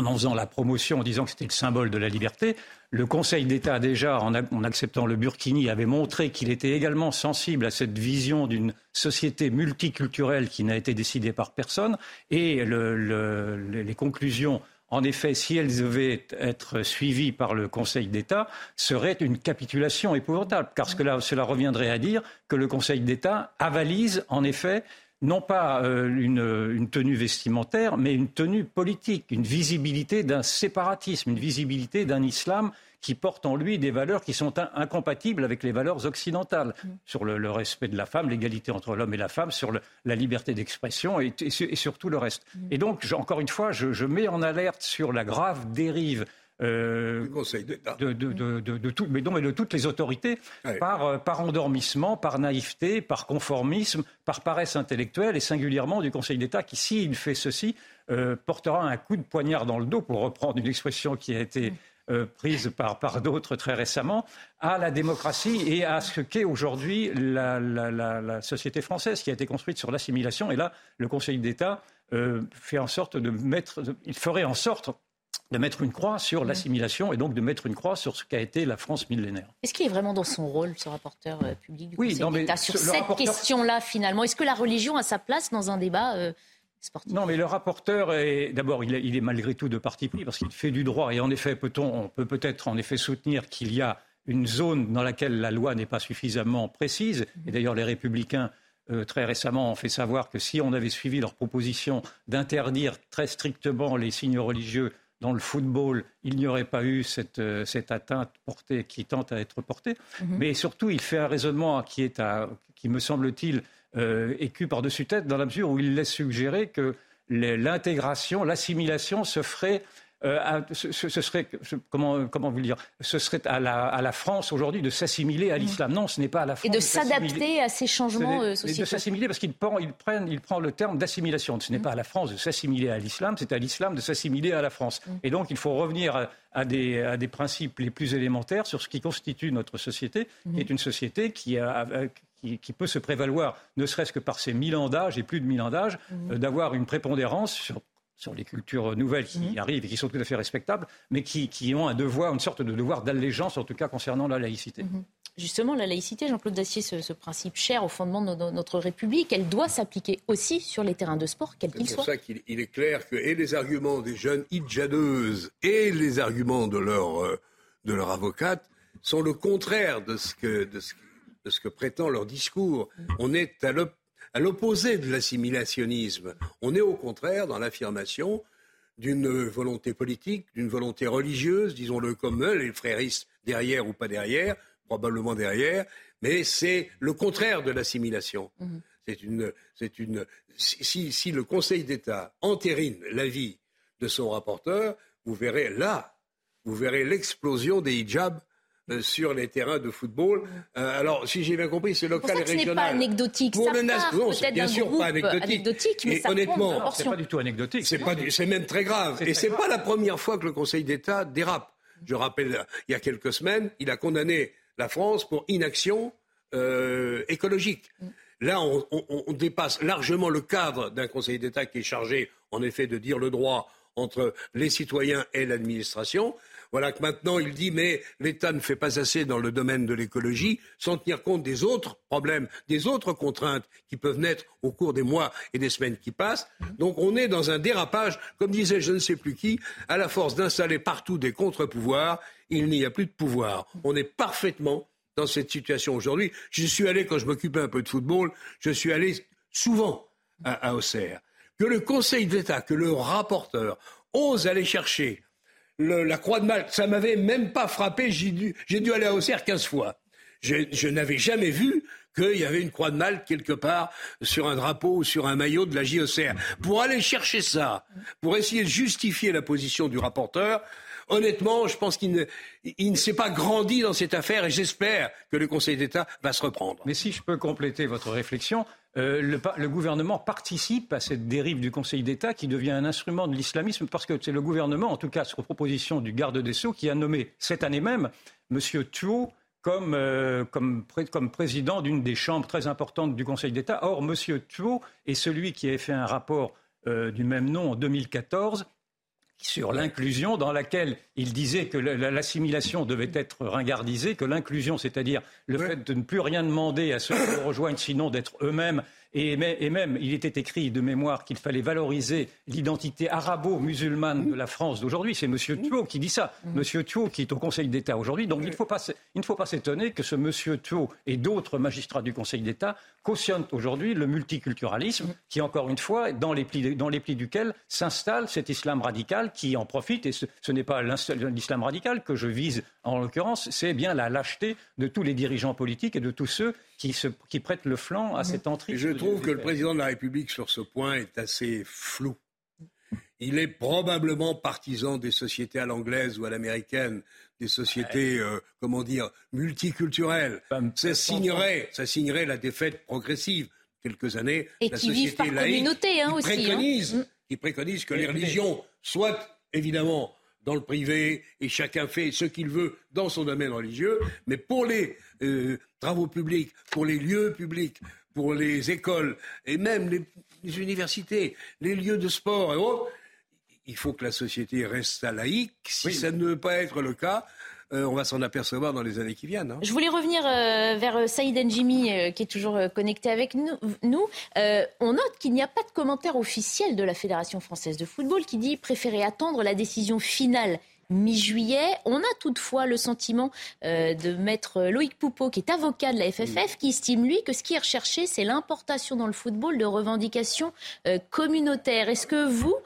en faisant la promotion, en disant que c'était le symbole de la liberté. Le Conseil d'État, déjà, en, acceptant le Burkini, avait montré qu'il était également sensible à cette vision d'une société multiculturelle qui n'a été décidée par personne. Et les conclusions, en effet, si elles devaient être suivies par le Conseil d'État, seraient une capitulation épouvantable. Car cela reviendrait à dire que le Conseil d'État avalise, en effet, non pas euh, une, tenue vestimentaire, mais une tenue politique, une visibilité d'un séparatisme, une visibilité d'un islam qui porte en lui des valeurs qui sont incompatibles avec les valeurs occidentales, mm. sur le, respect de la femme, l'égalité entre l'homme et la femme, sur la liberté d'expression et, et, sur tout le reste. Mm. Et donc, encore une fois, je, je mets en alerte sur la grave dérive euh, Conseil d'État. De, tout, mais non, mais de toutes les autorités, par, par endormissement, par naïveté, par conformisme, par paresse intellectuelle et singulièrement du Conseil d'État qui, s'il fait ceci, portera un coup de poignard dans le dos, pour reprendre une expression qui a été euh, prise par, par d'autres très récemment, à la démocratie et à ce qu'est aujourd'hui la, société française qui a été construite sur l'assimilation. Et là, le Conseil d'État euh, fait en sorte de mettre, il ferait en sorte de mettre une croix sur l'assimilation et donc de mettre une croix sur ce qu'a été la France millénaire. Est-ce qu'il est vraiment dans son rôle, ce rapporteur euh, public du Conseil d'État, sur cette question-là finalement? Est-ce que la religion a sa place dans un débat non, mais le rapporteur est d'abord, il, est malgré tout de parti pris parce qu'il fait du droit et en effet, peut-on, on peut peut-être en effet soutenir qu'il y a une zone dans laquelle la loi n'est pas suffisamment précise. Mhm. Et d'ailleurs, les républicains euh, très récemment ont fait savoir que si on avait suivi leur proposition d'interdire très strictement les signes religieux dans le football, il n'y aurait pas eu cette, euh, atteinte portée qui tente à être portée. Mhm. Mais surtout, il fait un raisonnement qui est, à, qui me semble-t-il, euh, écu par-dessus tête dans la mesure où il laisse suggérer que l'intégration, l'assimilation se ferait euh, ce, serait comment, comment vous dire Ce serait à la, à la France aujourd'hui de s'assimiler à mmh. l'islam. Non, ce n'est pas à la France. Et de, s'adapter à ces changements euh, sociaux. Et de s'assimiler parce qu'il prend, il prend, il prend le terme d'assimilation. Ce n'est mmh. pas à la France de s'assimiler à l'islam, c'est à l'islam de s'assimiler à la France. Mmh. Et donc il faut revenir à, des, à, des, principes les plus élémentaires sur ce qui constitue notre société, qui est une société qui a, qui, peut se prévaloir, ne serait-ce que par ses mille ans d'âge et plus de mille ans d'âge, euh, d'avoir une prépondérance sur sur les cultures nouvelles qui mhm. arrivent et qui sont tout à fait respectables, mais qui, ont un devoir, une sorte de devoir d'allégeance, en tout cas concernant la laïcité. Mhm. Justement, la laïcité, Jean-Claude Dacier, ce, principe cher au fondement de notre République, elle doit s'appliquer aussi sur les terrains de sport, quels qu'ils soient. C'est pour ça qu'il est clair que et les arguments des jeunes hijadeuses et les arguments de leur, euh, de leur avocate sont le contraire de ce que, de ce, de ce que prétend leur discours. Mhm. On est à l'opposé à l'opposé de l'assimilationnisme. On est au contraire dans l'affirmation d'une volonté politique, d'une volonté religieuse, disons-le comme eux, les fréristes derrière ou pas derrière, probablement derrière, mais c'est le contraire de l'assimilation. Mhm. C'est une, c'est une, si, si le Conseil d'État entérine l'avis de son rapporteur, vous verrez là, vous verrez l'explosion des hijabs sur les terrains de football. Euh, alors, si j'ai bien compris, c'est local et régional. Ce n'est pas anecdotique. Pour ça le NAS, non, c'est bien sûr pas anecdotique. mais et honnêtement, c'est pas du tout anecdotique. C'est pas, c'est même très grave. Et c'est pas la première fois que le Conseil d'État dérape. Je rappelle, il y a quelques semaines, il a condamné la France pour inaction euh, écologique. Là, on, on, dépasse largement le cadre d'un Conseil d'État qui est chargé, en effet, de dire le droit entre les citoyens et l'administration. Voilà que maintenant il dit mais l'État ne fait pas assez dans le domaine de l'écologie sans tenir compte des autres problèmes, des autres contraintes qui peuvent naître au cours des mois et des semaines qui passent. Donc on est dans un dérapage, comme disait je ne sais plus qui, à la force d'installer partout des contre-pouvoirs, il n'y a plus de pouvoir. On est parfaitement dans cette situation aujourd'hui. Je suis allé, quand je m'occupais un peu de football, je suis allé souvent à, à Auxerre. Que le Conseil d'État, que le rapporteur ose aller chercher la Croix de Malte. Ça m'avait même pas frappé. J'ai dû, dû aller à Auxerre 15 fois. Je, n'avais jamais vu qu'il y avait une croix de Malte quelque part sur un drapeau ou sur un maillot de la JOCR. Pour aller chercher ça, pour essayer de justifier la position du rapporteur, honnêtement, je pense qu'il ne, s'est pas grandi dans cette affaire et j'espère que le Conseil d'État va se reprendre. Mais si je peux compléter votre réflexion, euh, le, gouvernement participe à cette dérive du Conseil d'État qui devient un instrument de l'islamisme parce que c'est le gouvernement, en tout cas sur proposition du garde des Sceaux, qui a nommé cette année même M. Thuot comme, euh, comme, président d'une des chambres très importantes du Conseil d'État. Or, M. Thuot est celui qui avait fait un rapport euh, du même nom en 2014 sur l'inclusion, dans laquelle il disait que l'assimilation devait être ringardisée, que l'inclusion, c'est-à-dire le fait de ne plus rien demander à ceux qui rejoignent, sinon d'être eux-mêmes et, même, il était écrit de mémoire qu'il fallait valoriser l'identité arabo-musulmane de la France d'aujourd'hui. C'est M. Thuot qui dit ça. M. Thuot qui est au Conseil d'État aujourd'hui. Donc il, ne faut pas s'étonner que ce M. Thuot et d'autres magistrats du Conseil d'État cautionnent aujourd'hui le multiculturalisme qui, encore une fois, dans les plis, dans les plis duquel s'installe cet islam radical qui en profite. Et ce, ce n'est pas l'islam radical que je vise en l'occurrence, c'est bien la lâcheté de tous les dirigeants politiques et de tous ceux qui, prêtent le flanc à cette entrée. Je trouve que le président de la République, sur ce point, est assez flou. il est probablement partisan des sociétés à l'anglaise ou à l'américaine, des sociétés, euh, comment dire, multiculturelles. Ça signerait, ça signerait la défaite progressive. Quelques années, Et la qui société vivent par laïque communauté, hein, qui aussi, hein. préconise, Mm. qui préconise que les religions soient évidemment dans le privé et chacun fait ce qu'il veut dans son domaine religieux, mais pour les euh, travaux publics, pour les lieux publics, pour les écoles et même les, les universités, les lieux de sport et autres, il faut que la société reste laïque. Si ça ne veut pas être le cas, euh, on va s'en apercevoir dans les années qui viennent. hein. Je voulais revenir euh, vers euh, Saïd Njimi, euh, qui est toujours connecté avec nous. nous. On note qu'il n'y a pas de commentaire officiel de la Fédération française de football qui dit préférer attendre la décision finale mi-juillet. On a toutefois le sentiment euh, de maître Loïc Poupeau, qui est avocat de la FFF, qui estime, lui, que ce qui est recherché, c'est l'importation dans le football de revendications euh, communautaires. Est-ce que vous,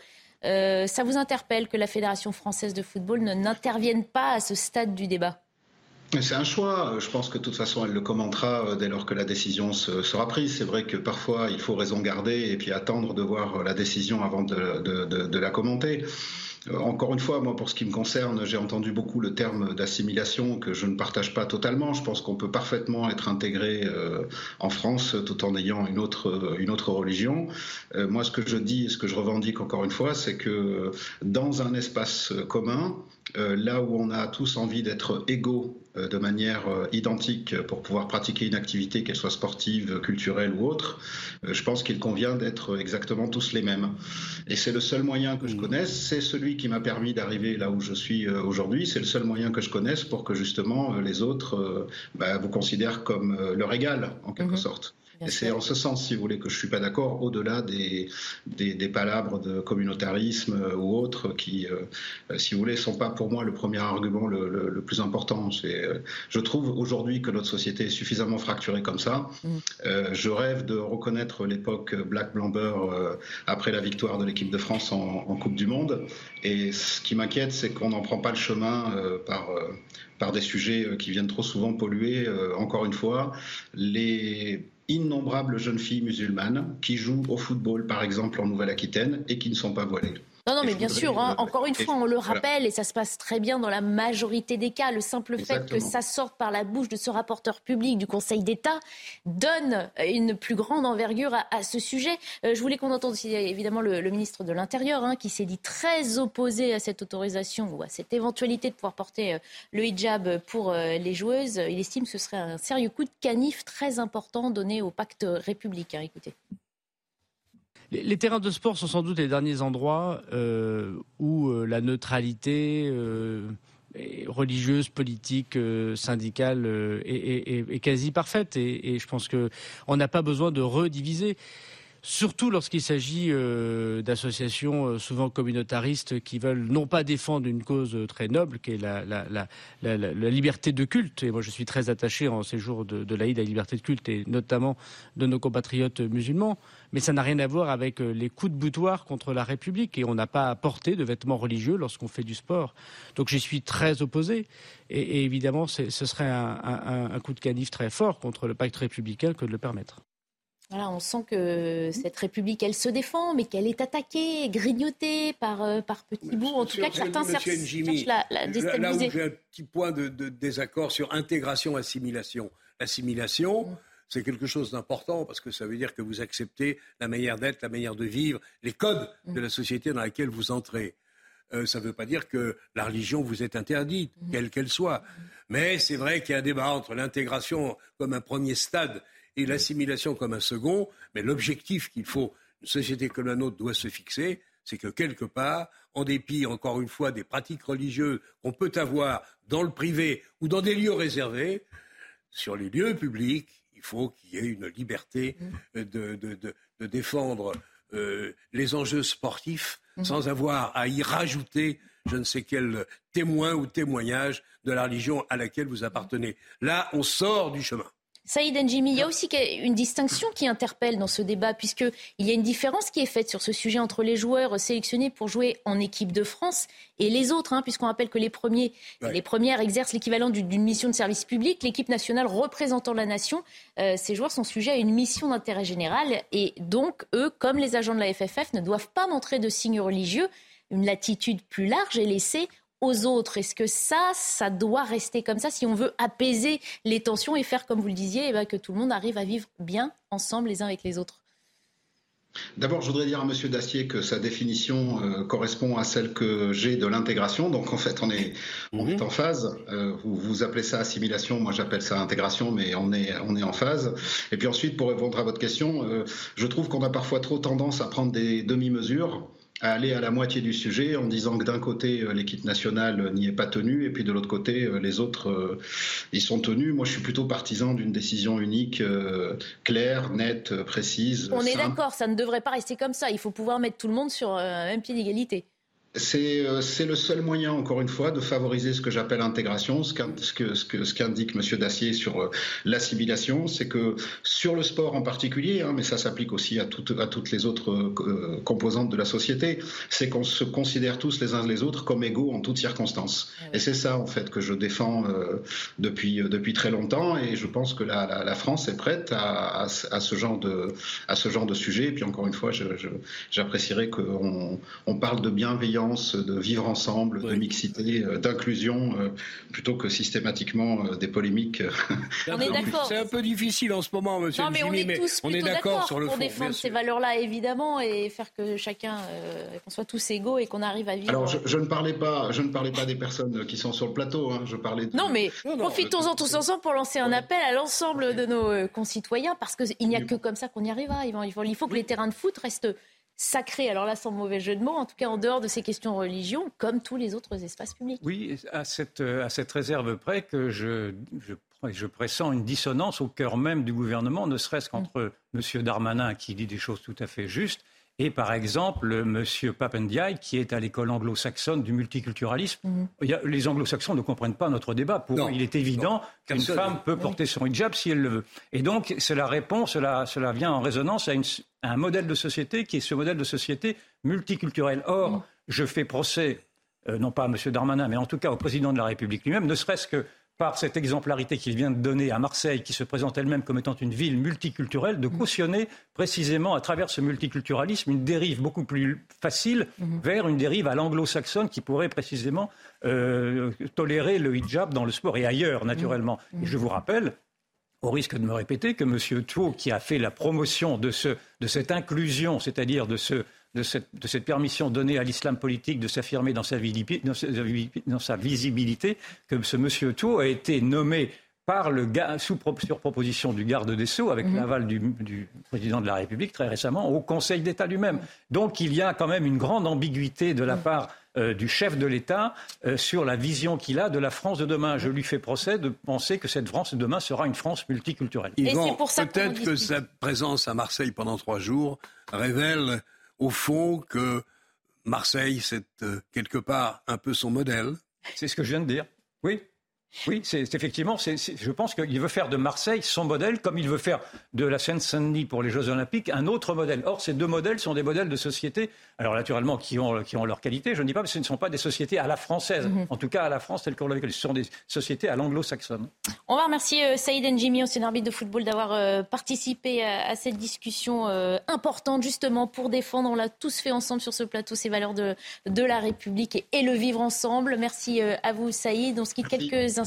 euh, ça vous interpelle que la Fédération française de football ne- n'intervienne pas à ce stade du débat? C'est un choix. Je pense que de toute façon, elle le commentera euh, dès lors que la décision se- sera prise. C'est vrai que parfois, il faut raison garder et puis attendre de voir la décision avant de la commenter. Euh, Encore une fois, moi, pour ce qui me concerne, j'ai entendu beaucoup le terme d'assimilation que je ne partage pas totalement. Je pense qu'on peut parfaitement être intégré euh, en France tout en ayant une autre, euh, une autre religion. Euh, moi, ce que je dis et ce que je revendique encore une fois, c'est que dans un espace commun, euh, là où on a tous envie d'être égaux de manière euh, identique pour pouvoir pratiquer une activité, qu'elle soit sportive, culturelle ou autre, euh, je pense qu'il convient d'être exactement tous les mêmes. Et c'est le seul moyen que je connaisse, c'est celui qui m'a permis d'arriver là où je suis euh, aujourd'hui, c'est le seul moyen que je connaisse pour que justement euh, les autres euh, bah, vous considèrent comme euh, leur égal, en quelque sorte. Et c'est en ce sens, si vous voulez, que je suis pas d'accord, au-delà des, des, des palabres de communautarisme euh, ou autres qui, euh, euh, si vous voulez, sont pas pour moi le premier argument le, le- le plus important. C'est, euh, je trouve aujourd'hui que notre société est suffisamment fracturée comme ça. Euh, je rêve de reconnaître l'époque Black Blamber après la victoire de l'équipe de France en, en Coupe du Monde. Et ce qui m'inquiète, c'est qu'on n'en prend pas le chemin par, par des sujets qui viennent trop souvent polluer, euh, encore une fois, les innombrables jeunes filles musulmanes qui jouent au football, par exemple, en Nouvelle-Aquitaine, et qui ne sont pas voilées. Non, non, mais bien sûr, hein, encore une fois, on le voilà. rappelle, et ça se passe très bien dans la majorité des cas. Le simple fait que ça sorte par la bouche de ce rapporteur public du Conseil d'État donne une plus grande envergure à, à ce sujet. Euh, je voulais qu'on entende aussi évidemment le, le ministre de l'Intérieur, hein, qui s'est dit très opposé à cette autorisation ou à cette éventualité de pouvoir porter euh, le hijab pour euh, les joueuses. Il estime que ce serait un sérieux coup de canif très important donné au pacte républicain. Écoutez. Les, terrains de sport sont sans doute les derniers endroits euh, où euh, la neutralité euh, religieuse, politique, syndicale est, quasi parfaite. Et, et je pense que on n'a pas besoin de rediviser. Surtout lorsqu'il s'agit euh, d'associations euh, souvent communautaristes qui veulent non pas défendre une cause très noble, qui est la, liberté de culte. Et moi, je suis très attaché en ces jours de, l'Aïd à la liberté de culte, et notamment de nos compatriotes musulmans. Mais ça n'a rien à voir avec euh, les coups de boutoir contre la République. Et on n'a pas à porter de vêtements religieux lorsqu'on fait du sport. Donc j'y suis très opposé. Et, évidemment, ce serait un, un- un coup de canif très fort contre le pacte républicain que de le permettre. Voilà, on sent que cette République, elle se défend, mais qu'elle est attaquée, grignotée par, euh, par petits bouts. En tout cas, que certains cherchent la, la là- Là où j'ai un petit point de, de désaccord sur intégration-assimilation. L'assimilation, c'est quelque chose d'important parce que ça veut dire que vous acceptez la manière d'être, la manière de vivre, les codes de la société dans laquelle vous entrez. Euh, ça ne veut pas dire que la religion vous est interdite, quelle qu'elle soit. Mais c'est vrai qu'il y a un débat entre l'intégration comme un premier stade et l'assimilation comme un second. Mais l'objectif qu'il faut, une société comme la nôtre doit se fixer, c'est que quelque part, en dépit, encore une fois, des pratiques religieuses qu'on peut avoir dans le privé ou dans des lieux réservés, sur les lieux publics, il faut qu'il y ait une liberté euh, de, de- de- de défendre euh, les enjeux sportifs sans avoir à y rajouter je ne sais quel témoin ou témoignage de la religion à laquelle vous appartenez. Là, on sort du chemin. Saïd Njimi, il y a aussi une distinction qui interpelle dans ce débat, puisqu'il y a une différence qui est faite sur ce sujet entre les joueurs sélectionnés pour jouer en équipe de France et les autres, hein, puisqu'on rappelle que les, premiers, les premières exercent l'équivalent d'une mission de service public. L'équipe nationale représentant la nation, euh, ces joueurs sont sujets à une mission d'intérêt général et donc, eux, comme les agents de la FFF, ne doivent pas montrer de signes religieux. Une latitude plus large est laissée aux autres. Est-ce que ça, ça doit rester comme ça si on veut apaiser les tensions et faire, comme vous le disiez, eh ben, que tout le monde arrive à vivre bien ensemble les uns avec les autres? D'abord, je voudrais dire à M. Dacier que sa définition euh, correspond à celle que j'ai de l'intégration. Donc, en fait, on est, on est en phase. Euh, vous, vous, appelez ça assimilation, moi j'appelle ça intégration, mais on est, on est en phase. Et puis ensuite, pour répondre à votre question, euh, je trouve qu'on a parfois trop tendance à prendre des demi-mesures à aller à la moitié du sujet en disant que d'un côté euh, l'équipe nationale n'y est pas tenue et puis de l'autre côté euh, les autres euh, y sont tenus. Moi je suis plutôt partisan d'une décision unique, claire, nette, précise. On est d'accord, ça ne devrait pas rester comme ça. Il faut pouvoir mettre tout le monde sur un même pied d'égalité. Euh, c'est le seul moyen, encore une fois, de favoriser ce que j'appelle l'intégration, ce qu'indique ce que, ce qu'indique M. Dacier sur euh, l'assimilation, c'est que sur le sport en particulier, hein, mais ça s'applique aussi à, toutes à toutes les autres euh, composantes de la société, c'est qu'on se considère tous les uns les autres comme égaux en toutes circonstances. Ah et c'est ça, en fait, que je défends depuis, depuis très longtemps, et je pense que la, la, la France est prête à, à, à, ce genre de, à ce genre de sujet. Et puis, encore une fois, j'apprécierais qu'on on parle de bienveillance de vivre ensemble, de mixité, euh, d'inclusion, euh, plutôt que systématiquement euh, des polémiques. On est d'accord. C'est un peu difficile en ce moment, monsieur non, mais on est tous on est d'accord sur le pour défendre ces valeurs-là, évidemment, et faire que chacun, qu'on soit tous égaux et qu'on arrive à vivre. Alors, je, ne parlais pas, je ne parlais pas des personnes qui sont sur le plateau. Hein, je parlais. Non, mais profitons-en tous ensemble pour lancer un appel à l'ensemble de nos concitoyens, parce qu'il n'y a que comme ça qu'on y arrivera. Il faut que les terrains de foot restent sacré, alors là sans mauvais jeu de mots, en tout cas en dehors de ces questions religion, comme tous les autres espaces publics. Oui, à cette, à cette réserve près que je, je, je, pressens une dissonance au cœur même du gouvernement, ne serait-ce qu'entre mm. M. Darmanin qui dit des choses tout à fait justes et par exemple M. Papendiaï, qui est à l'école anglo-saxonne du multiculturalisme. Mhm. les anglo-saxons ne comprennent pas notre débat. Pour eux, il est évident qu'une femme peut porter son hijab si elle le veut. Et donc, cela répond, cela, cela vient en résonance à, un modèle de société qui est ce modèle de société multiculturelle. Or, mhm. je fais procès, euh, non pas à M. Darmanin, mais en tout cas au président de la République lui-même, ne serait-ce que par cette exemplarité qu'il vient de donner à Marseille, qui se présente elle-même comme étant une ville multiculturelle, de cautionner précisément à travers ce multiculturalisme une dérive beaucoup plus facile mhm. vers une dérive à l'anglo-saxonne qui pourrait précisément euh, tolérer le hijab dans le sport et ailleurs, naturellement. Mhm. Et je vous rappelle, au risque de me répéter, que M. Thau, qui a fait la promotion de, ce, de cette inclusion, c'est-à-dire de ce de cette, permission donnée à l'islam politique de s'affirmer dans, sa visibilité que ce monsieur Tour a été nommé par le sous, sur proposition du garde des Sceaux, avec mhm. l'aval du, président de la République très récemment, au Conseil d'État lui-même. Donc il y a quand même une grande ambiguïté de la mhm. part euh, du chef de l'État euh, sur la vision qu'il a de la France de demain. Je lui fais procès de penser que cette France de demain sera une France multiculturelle. peut-être que sa présence à Marseille pendant trois jours révèle au fond que Marseille, c'est euh, quelque part un peu son modèle. C'est ce que je viens de dire. Oui, oui, c'est effectivement, je pense qu'il veut faire de Marseille son modèle, comme il veut faire de la Seine-Saint-Denis pour les Jeux Olympiques un autre modèle. Or, ces deux modèles sont des modèles de société, alors naturellement, qui ont, qui ont leur qualité. Je ne dis pas que ce ne sont pas des sociétés à la française, mhm. en tout cas à la France telle qu'on l'a vécu. Ce sont des sociétés à l'anglo-saxonne. On va remercier euh, Saïd Njimi, ancien arbitre de football, d'avoir euh, participé à, cette discussion euh, importante, justement, pour défendre, on l'a tous fait ensemble sur ce plateau, ces valeurs de, de la République et, le vivre ensemble. Merci à vous, Saïd. On se quitte quelques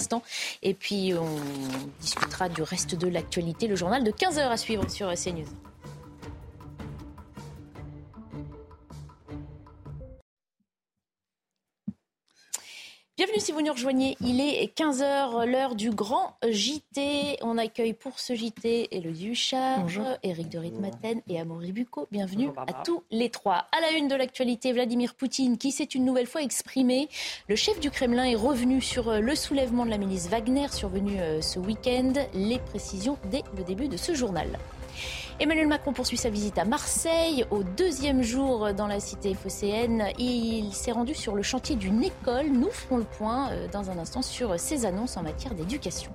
et puis, on discutera du reste de l'actualité, le journal de 15h à suivre sur CNews. Bienvenue si vous nous rejoignez. Il est 15h, l'heure du grand JT. On accueille pour ce JT Elodie Huchard, Éric de Ritmaten et Amaury Bucco. Bienvenue à tous les trois. À la une de l'actualité, Vladimir Poutine qui s'est une nouvelle fois exprimé. Le chef du Kremlin est revenu sur le soulèvement de la milice Wagner survenu euh, ce week-end. Les précisions dès le début de ce journal. Emmanuel Macron poursuit sa visite à Marseille. Au deuxième jour dans la cité phocéenne, il s'est rendu sur le chantier d'une école. Nous ferons le point euh, dans un instant sur ses annonces en matière d'éducation.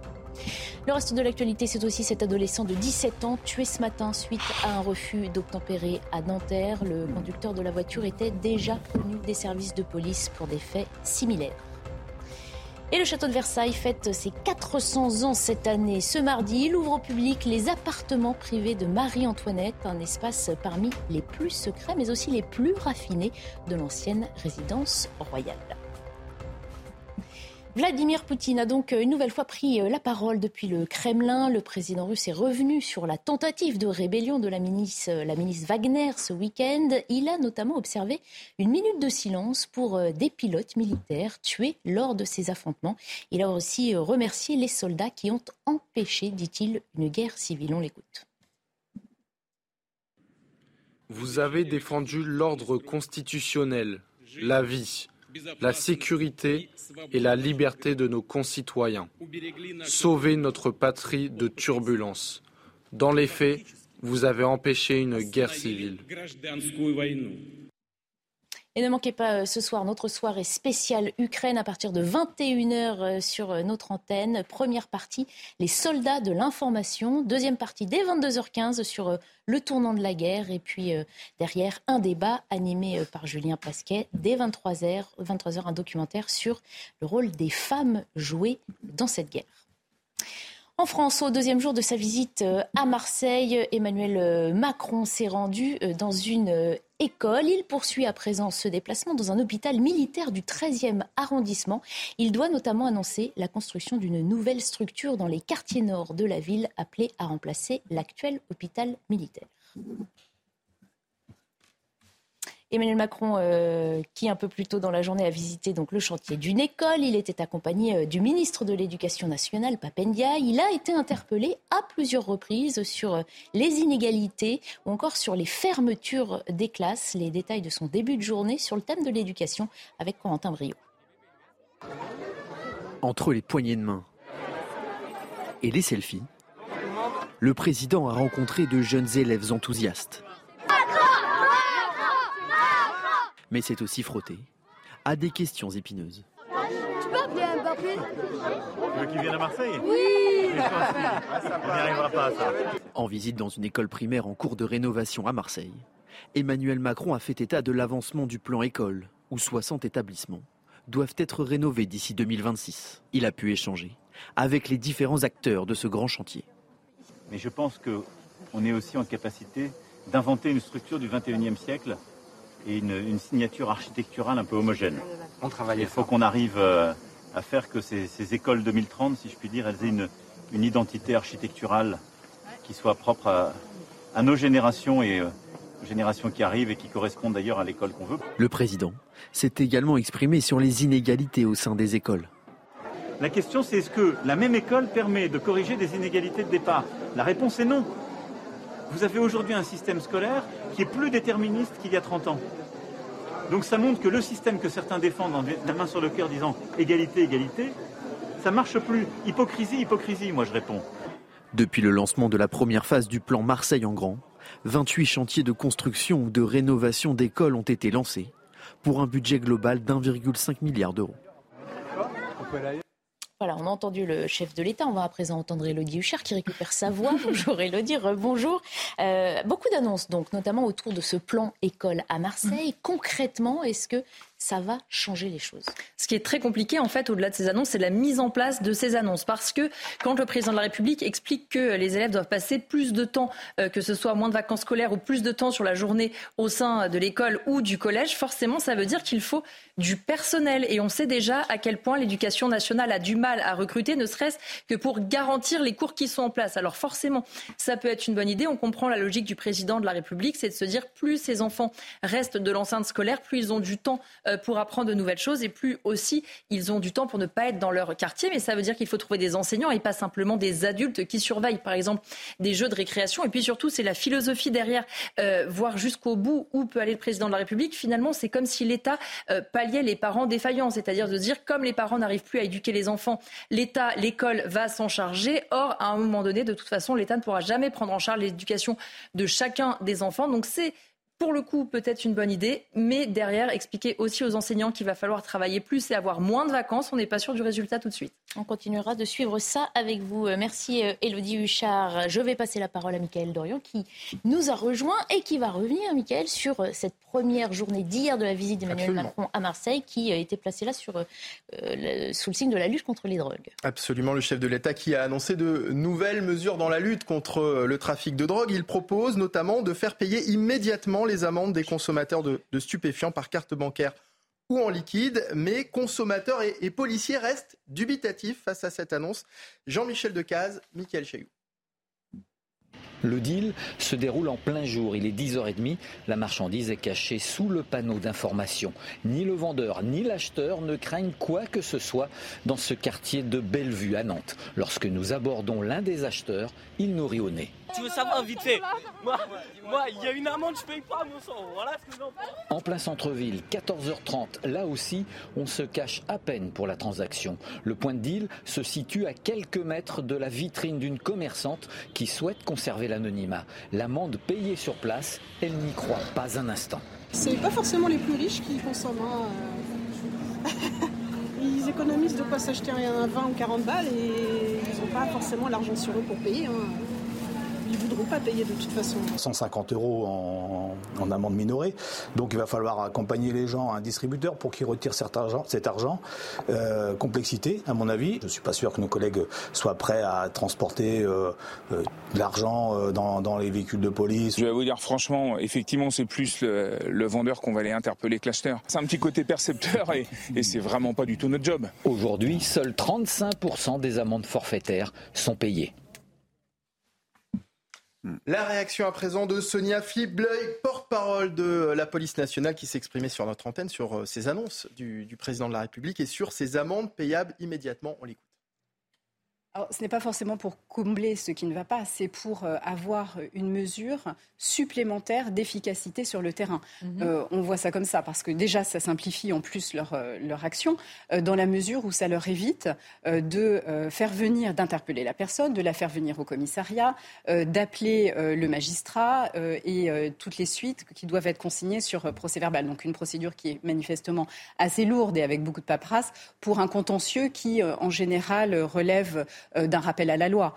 Le reste de l'actualité, c'est aussi cet adolescent de 17 ans tué ce matin suite à un refus d'obtempérer à Nanterre. Le conducteur de la voiture était déjà connu des services de police pour des faits similaires. Et le château de Versailles fête ses 400 ans cette année. Ce mardi, il ouvre au public les appartements privés de Marie-Antoinette, un espace parmi les plus secrets mais aussi les plus raffinés de l'ancienne résidence royale. Vladimir Poutine a donc une nouvelle fois pris la parole depuis le Kremlin. Le président russe est revenu sur la tentative de rébellion de la ministre, ministre Wagner ce week-end. Il a notamment observé une minute de silence pour euh, des pilotes militaires tués lors de ces affrontements. Il a aussi euh, remercié les soldats qui ont empêché, dit-il, une guerre civile. On l'écoute. Vous avez défendu l'ordre constitutionnel, la vie, la sécurité et la liberté de nos concitoyens. Sauver notre patrie de turbulences. Dans les faits, vous avez empêché une guerre civile. Et ne manquez pas euh, ce soir notre soirée spéciale Ukraine à partir de 21h euh, sur euh, notre antenne. Première partie, les soldats de l'information. Deuxième partie, dès 22h15 sur le tournant de la guerre. Et puis derrière, un débat animé par Julien Pasquet. Dès 23h, 23h, un documentaire sur le rôle des femmes jouées dans cette guerre. En France, au deuxième jour de sa visite à Marseille, Emmanuel Macron s'est rendu dans une Il poursuit à présent ce déplacement dans un hôpital militaire du 13e arrondissement. Il doit notamment annoncer la construction d'une nouvelle structure dans les quartiers nord de la ville appelée à remplacer l'actuel hôpital militaire. Emmanuel Macron, euh, qui un peu plus tôt dans la journée a visité le chantier d'une école, il était accompagné euh, du ministre de l'Éducation nationale, Papendia. Il a été interpellé à plusieurs reprises sur euh, les inégalités ou encore sur les fermetures des classes. Les détails de son début de journée sur le thème de l'éducation avec Corentin Brio. Entre les poignées de main et les selfies, le président a rencontré de jeunes élèves enthousiastes. Mais c'est aussi frotter à des questions épineuses. Tu peux appeler Mbappé Tu veux qu'il vienne à Marseille Oui On n'y arrivera pas à ça. En visite dans une école primaire en cours de rénovation à Marseille, Emmanuel Macron a fait état de l'avancement du plan école, où 60 établissements doivent être rénovés d'ici 2026. Il a pu échanger avec les différents acteurs de ce grand chantier. Mais je pense qu'on est aussi en capacité d'inventer une structure du 21e siècle et une, signature architecturale un peu homogène. On travaille. Il faut qu'on arrive euh, à faire que ces, écoles 2030, si je puis dire, elles aient une, identité architecturale qui soit propre à, nos générations et euh, aux générations qui arrivent et qui correspondent d'ailleurs à l'école qu'on veut. Le président s'est également exprimé sur les inégalités au sein des écoles. La question c'est est-ce que la même école permet de corriger des inégalités de départ? La réponse est non. Vous avez aujourd'hui un système scolaire qui est plus déterministe qu'il y a 30 ans. Donc ça montre que le système que certains défendent en la main sur le cœur disant égalité, égalité, ça marche plus. Hypocrisie, hypocrisie, moi je réponds. Depuis le lancement de la première phase du plan Marseille en grand, 28 chantiers de construction ou de rénovation d'écoles ont été lancés pour un budget global d'1,5 milliard d'euros. Voilà, on a entendu le chef de l'État. On va à présent entendre Elodie Huchard qui récupère sa voix. Bonjour Elodie, bonjour. Euh, beaucoup d'annonces donc, notamment autour de ce plan école à Marseille. Concrètement, est-ce que ça va changer les choses. Ce qui est très compliqué, en fait, au-delà de ces annonces, c'est la mise en place de ces annonces. Parce que quand le président de la République explique que les élèves doivent passer plus de temps, euh, que ce soit moins de vacances scolaires ou plus de temps sur la journée au sein de l'école ou du collège, forcément, ça veut dire qu'il faut du personnel. Et on sait déjà à quel point l'éducation nationale a du mal à recruter, ne serait-ce que pour garantir les cours qui sont en place. Alors forcément, ça peut être une bonne idée. On comprend la logique du président de la République, c'est de se dire plus ces enfants restent de l'enceinte scolaire, plus ils ont du temps euh, pour apprendre de nouvelles choses et plus aussi ils ont du temps pour ne pas être dans leur quartier. Mais ça veut dire qu'il faut trouver des enseignants et pas simplement des adultes qui surveillent, par exemple, des jeux de récréation. Et puis surtout, c'est la philosophie derrière, euh, voir jusqu'au bout où peut aller le président de la République. Finalement, c'est comme si l'État euh, palliait les parents défaillants, c'est-à-dire de dire comme les parents n'arrivent plus à éduquer les enfants, l'État, l'école va s'en charger. Or, à un moment donné, de toute façon, l'État ne pourra jamais prendre en charge l'éducation de chacun des enfants. Donc c'est pour le coup peut-être une bonne idée, mais derrière expliquer aussi aux enseignants qu'il va falloir travailler plus et avoir moins de vacances. On n'est pas sûr du résultat tout de suite. On continuera de suivre ça avec vous. Euh, merci Elodie Huchard. Je vais passer la parole à Michael Dorian qui nous a rejoint et qui va revenir, Michael, sur cette première journée d'hier de la visite d'Emmanuel Macron à Marseille qui a été placée là sur, sous le signe de la lutte contre les drogues. Absolument, le chef de l'État qui a annoncé de nouvelles mesures dans la lutte contre le trafic de drogue. Il propose notamment de faire payer immédiatement les amendes des consommateurs de, stupéfiants par carte bancaire ou en liquide, mais consommateurs et, policiers restent dubitatifs face à cette annonce. Jean-Michel Decaze, Michael Chailloux. Le deal se déroule en plein jour. Il est 10h30. La marchandise est cachée sous le panneau d'information. Ni le vendeur ni l'acheteur ne craignent quoi que ce soit dans ce quartier de Bellevue à Nantes. Lorsque nous abordons l'un des acheteurs, il nous rit au nez. Tu veux savoir vite fait Moi, il y a une amende, je paye pas mon sang. Voilà ce que j'en En plein centre-ville, 14h30, là aussi, on se cache à peine pour la transaction. Le point de deal se situe à quelques mètres de la vitrine d'une commerçante qui souhaite conserver l'anonymat. L'amende payée sur place, elle n'y croit pas un instant. C'est pas forcément les plus riches qui consomment. Hein. ils économisent de quoi s'acheter un 20 ou 40 balles et ils n'ont pas forcément l'argent sur eux pour payer. Hein voudront pas payer de toute façon. 150 euros en, amende minorée. Donc il va falloir accompagner les gens à un distributeur pour qu'ils retirent cet argent. Cet argent. Euh, complexité, à mon avis. Je ne suis pas sûr que nos collègues soient prêts à transporter euh, euh, de l'argent dans, les véhicules de police. Je vais vous dire franchement, effectivement, c'est plus le, vendeur qu'on va aller interpeller que l'acheteur. C'est un petit côté percepteur et, et c'est vraiment pas du tout notre job. Aujourd'hui, seuls 35% des amendes forfaitaires sont payées. La réaction à présent de Sonia Fibleuil, porte-parole de la police nationale, qui s'exprimait sur notre antenne sur euh, ces annonces du, du, président de la République et sur ces amendes payables immédiatement. On l'écoute ce n'est pas forcément pour combler ce qui ne va pas, c'est pour euh, avoir une mesure supplémentaire d'efficacité sur le terrain. Mhm. Euh, on voit ça comme ça, parce que déjà, ça simplifie en plus leur, euh, leur action, dans la mesure où ça leur évite de faire venir, d'interpeller la personne, de la faire venir au commissariat, d'appeler le magistrat et toutes les suites qui doivent être consignées sur procès verbal. Donc une procédure qui est manifestement assez lourde et avec beaucoup de paperasse pour un contentieux qui, en général, relève d'un rappel à la loi.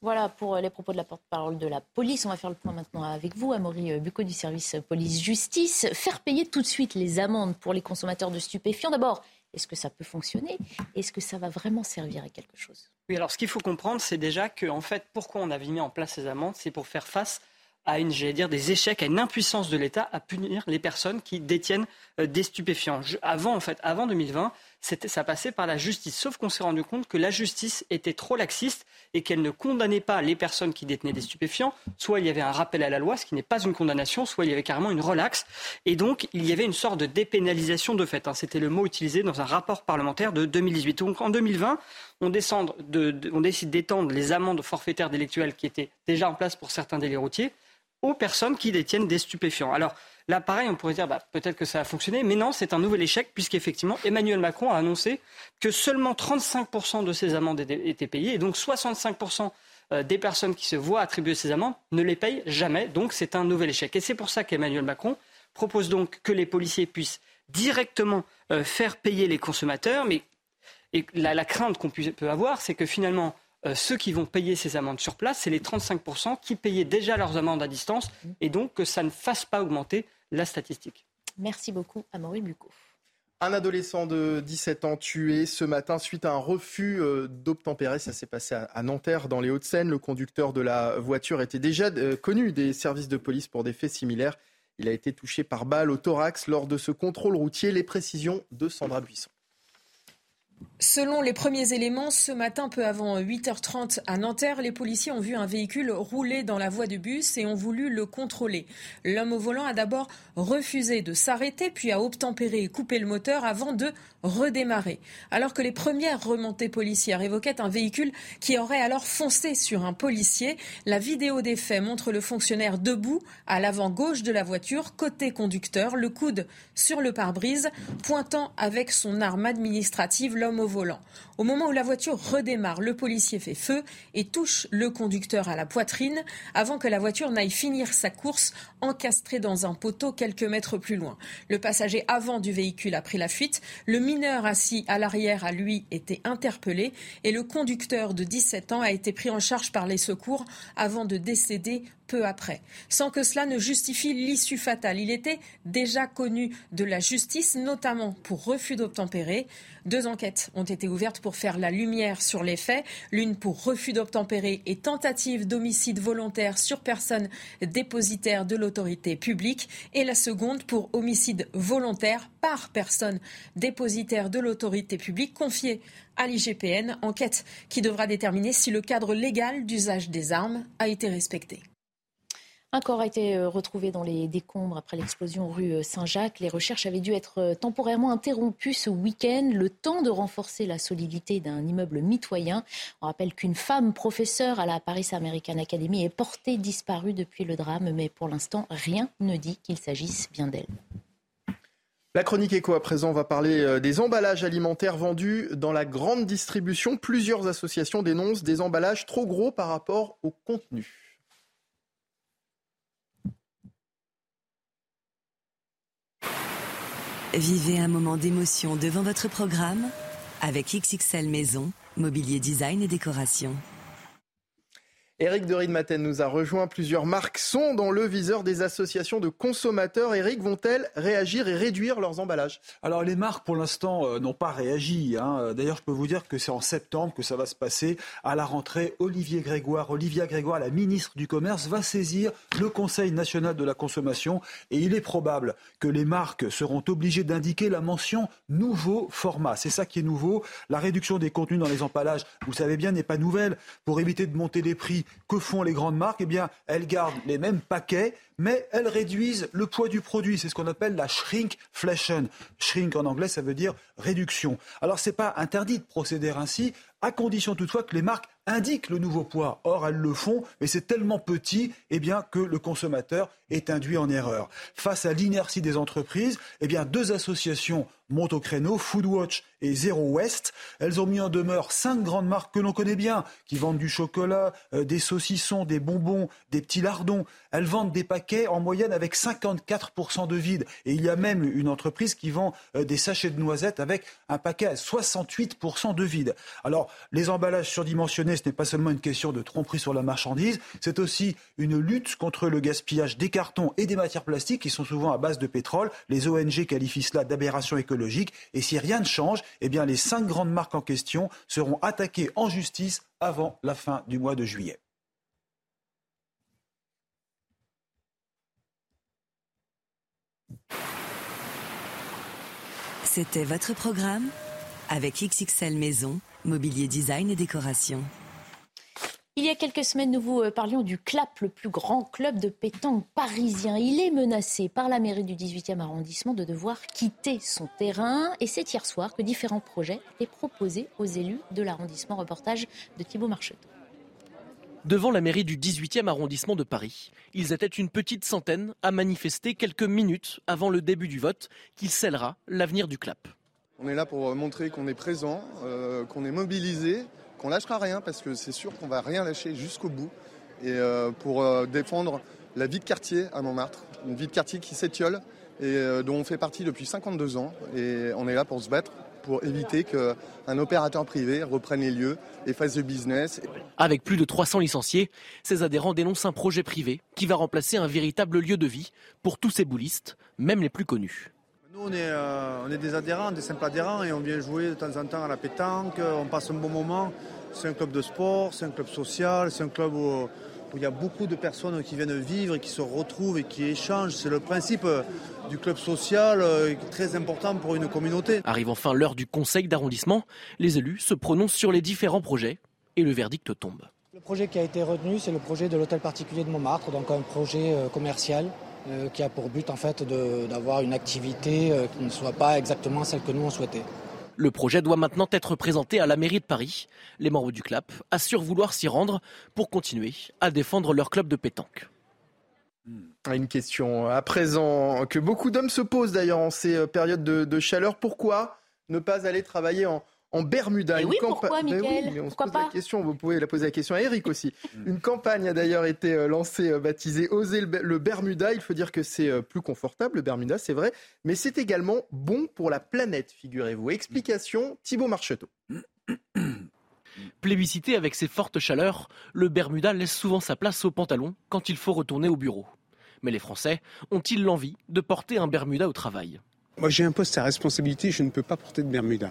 Voilà pour les propos de la porte-parole de la police. On va faire le point maintenant avec vous, Amaury Bucco du service police-justice. Faire payer tout de suite les amendes pour les consommateurs de stupéfiants. D'abord, est-ce que ça peut fonctionner? Est-ce que ça va vraiment servir à quelque chose? Oui, alors ce qu'il faut comprendre, c'est déjà que, en fait, pourquoi on avait mis en place ces amendes? C'est pour faire face à une, j'allais dire, des échecs, à une impuissance de l'État à punir les personnes qui détiennent euh, des stupéfiants. avant, en fait, avant 2020, ça passait par la justice. Sauf qu'on s'est rendu compte que la justice était trop laxiste et qu'elle ne condamnait pas les personnes qui détenaient des stupéfiants. Soit il y avait un rappel à la loi, ce qui n'est pas une condamnation, soit il y avait carrément une relaxe. Et donc, il y avait une sorte de dépénalisation de fait. Hein. C'était le mot utilisé dans un rapport parlementaire de 2018. Donc, en 2020, on, on décide d'étendre les amendes forfaitaires délictuelles qui étaient déjà en place pour certains délits routiers aux personnes qui détiennent des stupéfiants. Alors là, pareil, on pourrait dire bah, peut-être que ça a fonctionné, mais non, c'est un nouvel échec puisqu'effectivement, Emmanuel Macron a annoncé que seulement 35% de ces amendes étaient payées et donc 65% euh, des personnes qui se voient attribuer ces amendes ne les payent jamais. Donc c'est un nouvel échec. Et c'est pour ça qu'Emmanuel Macron propose donc que les policiers puissent directement euh, faire payer les consommateurs. Mais la, la crainte qu'on peut avoir, c'est que finalement, euh, ceux qui vont payer ces amendes sur place, c'est les 35% qui payaient déjà leurs amendes à distance, et donc que ça ne fasse pas augmenter la statistique. Merci beaucoup, Amaury Bucco. Un adolescent de 17 ans tué ce matin suite à un refus euh, d'obtempérer. Ça s'est passé à Nanterre, dans les Hauts-de-Seine. Le conducteur de la voiture était déjà euh, connu des services de police pour des faits similaires. Il a été touché par balle au thorax lors de ce contrôle routier. Les précisions de Sandra Buisson. Selon les premiers éléments, ce matin, peu avant 8h30 à Nanterre, les policiers ont vu un véhicule rouler dans la voie de bus et ont voulu le contrôler. L'homme au volant a d'abord refusé de s'arrêter, puis a obtempéré et coupé le moteur avant de redémarrer. Alors que les premières remontées policières évoquaient un véhicule qui aurait alors foncé sur un policier, la vidéo des faits montre le fonctionnaire debout à l'avant gauche de la voiture, côté conducteur, le coude sur le pare-brise, pointant avec son arme administrative au volant. Au moment où la voiture redémarre, le policier fait feu et touche le conducteur à la poitrine avant que la voiture n'aille finir sa course encastrée dans un poteau quelques mètres plus loin. Le passager avant du véhicule a pris la fuite. Le mineur assis à l'arrière a lui été interpellé et le conducteur de 17 ans a été pris en charge par les secours avant de décéder peu après, sans que cela ne justifie l'issue fatale. Il était déjà connu de la justice, notamment pour refus d'obtempérer. Deux enquêtes ont été ouvertes pour faire la lumière sur les faits, l'une pour refus d'obtempérer et tentative d'homicide volontaire sur personne dépositaire de l'autorité publique, et la seconde pour homicide volontaire par personne dépositaire de l'autorité publique confiée à l'IGPN, enquête qui devra déterminer si le cadre légal d'usage des armes a été respecté. Un corps a été euh, retrouvé dans les décombres après l'explosion rue euh, Saint-Jacques. Les recherches avaient dû être euh, temporairement interrompues ce week-end, le temps de renforcer la solidité d'un immeuble mitoyen. On rappelle qu'une femme professeure à la Paris American Academy est portée disparue depuis le drame, mais pour l'instant, rien ne dit qu'il s'agisse bien d'elle. La chronique éco à présent, va parler des emballages alimentaires vendus dans la grande distribution. Plusieurs associations dénoncent des emballages trop gros par rapport au contenu. Vivez un moment d'émotion devant votre programme avec XXL Maison, mobilier design et décoration. Eric de Maten nous a rejoint. Plusieurs marques sont dans le viseur des associations de consommateurs. Eric, vont-elles réagir et réduire leurs emballages? Alors les marques, pour l'instant, euh, n'ont pas réagi. Hein. D'ailleurs, je peux vous dire que c'est en septembre que ça va se passer. À la rentrée, Olivier Grégoire, Olivia Grégoire, la ministre du Commerce, va saisir le Conseil national de la consommation. Et il est probable que les marques seront obligées d'indiquer la mention nouveau format. C'est ça qui est nouveau. La réduction des contenus dans les emballages, vous savez bien, n'est pas nouvelle. Pour éviter de monter les prix, que font les grandes marques Eh bien, elles gardent les mêmes paquets, mais elles réduisent le poids du produit. C'est ce qu'on appelle la shrinkflation. Shrink en anglais, ça veut dire réduction. Alors, ce n'est pas interdit de procéder ainsi, à condition toutefois que les marques indiquent le nouveau poids. Or, elles le font, mais c'est tellement petit eh bien, que le consommateur est induit en erreur. Face à l'inertie des entreprises, eh bien, deux associations montent au créneau, Foodwatch et Zero West. Elles ont mis en demeure cinq grandes marques que l'on connaît bien, qui vendent du chocolat, euh, des saucissons, des bonbons, des petits lardons. Elles vendent des paquets en moyenne avec 54% de vide. Et il y a même une entreprise qui vend euh, des sachets de noisettes avec un paquet à 68% de vide. Alors, les emballages surdimensionnés, ce n'est pas seulement une question de tromperie sur la marchandise, c'est aussi une lutte contre le gaspillage des cartons et des matières plastiques qui sont souvent à base de pétrole. Les ONG qualifient cela d'aberration écologique. Et si rien ne change, eh bien, les cinq grandes marques en question seront attaquées en justice avant la fin du mois de juillet. C'était votre programme avec XXL Maison, mobilier design et décoration. Il y a quelques semaines, nous vous euh, parlions du CLAP, le plus grand club de pétanque parisien. Il est menacé par la mairie du 18e arrondissement de devoir quitter son terrain. Et c'est hier soir que différents projets étaient proposés aux élus de l'arrondissement. Reportage de Thibault Marcheteau. Devant la mairie du 18e arrondissement de Paris, ils étaient une petite centaine à manifester quelques minutes avant le début du vote qui scellera l'avenir du CLAP. On est là pour montrer qu'on est présent, euh, qu'on est mobilisé on lâchera rien parce que c'est sûr qu'on va rien lâcher jusqu'au bout. Et euh, pour euh, défendre la vie de quartier à Montmartre, une vie de quartier qui s'étiole et euh, dont on fait partie depuis 52 ans. Et on est là pour se battre pour éviter qu'un opérateur privé reprenne les lieux et fasse du business. Avec plus de 300 licenciés, ces adhérents dénoncent un projet privé qui va remplacer un véritable lieu de vie pour tous ces boulistes, même les plus connus. Nous, on est, on est, des adhérents, des simples adhérents, et on vient jouer de temps en temps à la pétanque, on passe un bon moment. C'est un club de sport, c'est un club social, c'est un club où, il y a beaucoup de personnes qui viennent vivre et qui se retrouvent et qui échangent. C'est le principe euh, du club social euh, très important pour une communauté. Arrive enfin l'heure du conseil d'arrondissement. Les élus se prononcent sur les différents projets et le verdict tombe. Le projet qui a été retenu, c'est le projet de l'hôtel particulier de Montmartre, donc un projet euh, commercial qui a pour but en fait d'avoir une activité qui ne soit pas exactement celle que nous on souhaitait. Le projet doit maintenant être présenté à la mairie de Paris. Les membres du CLAP assurent vouloir s'y rendre pour continuer à défendre leur club de pétanque. Ah, une question à présent que beaucoup d'hommes se posent d'ailleurs en ces euh, périodes de, chaleur. Pourquoi ne pas aller travailler en, en Bermuda. Et oui, pourquoi, ben Mickaël oui, on pourquoi se pose pas la question, vous pouvez la poser la question à Eric aussi. Une campagne a d'ailleurs été euh, lancée, euh, baptisée Oser le Bermuda. Il faut dire que c'est euh, plus confortable, le Bermuda, c'est vrai, mais c'est également bon pour la planète, figurez-vous. Explication, Thibaut Marcheteau. Plébiscité avec ses fortes chaleurs, le Bermuda laisse souvent sa place au pantalon quand il faut retourner au bureau. Mais les Français ont-ils l'envie de porter un Bermuda au travail? Moi j'ai un poste à responsabilité, je ne peux pas porter de Bermuda.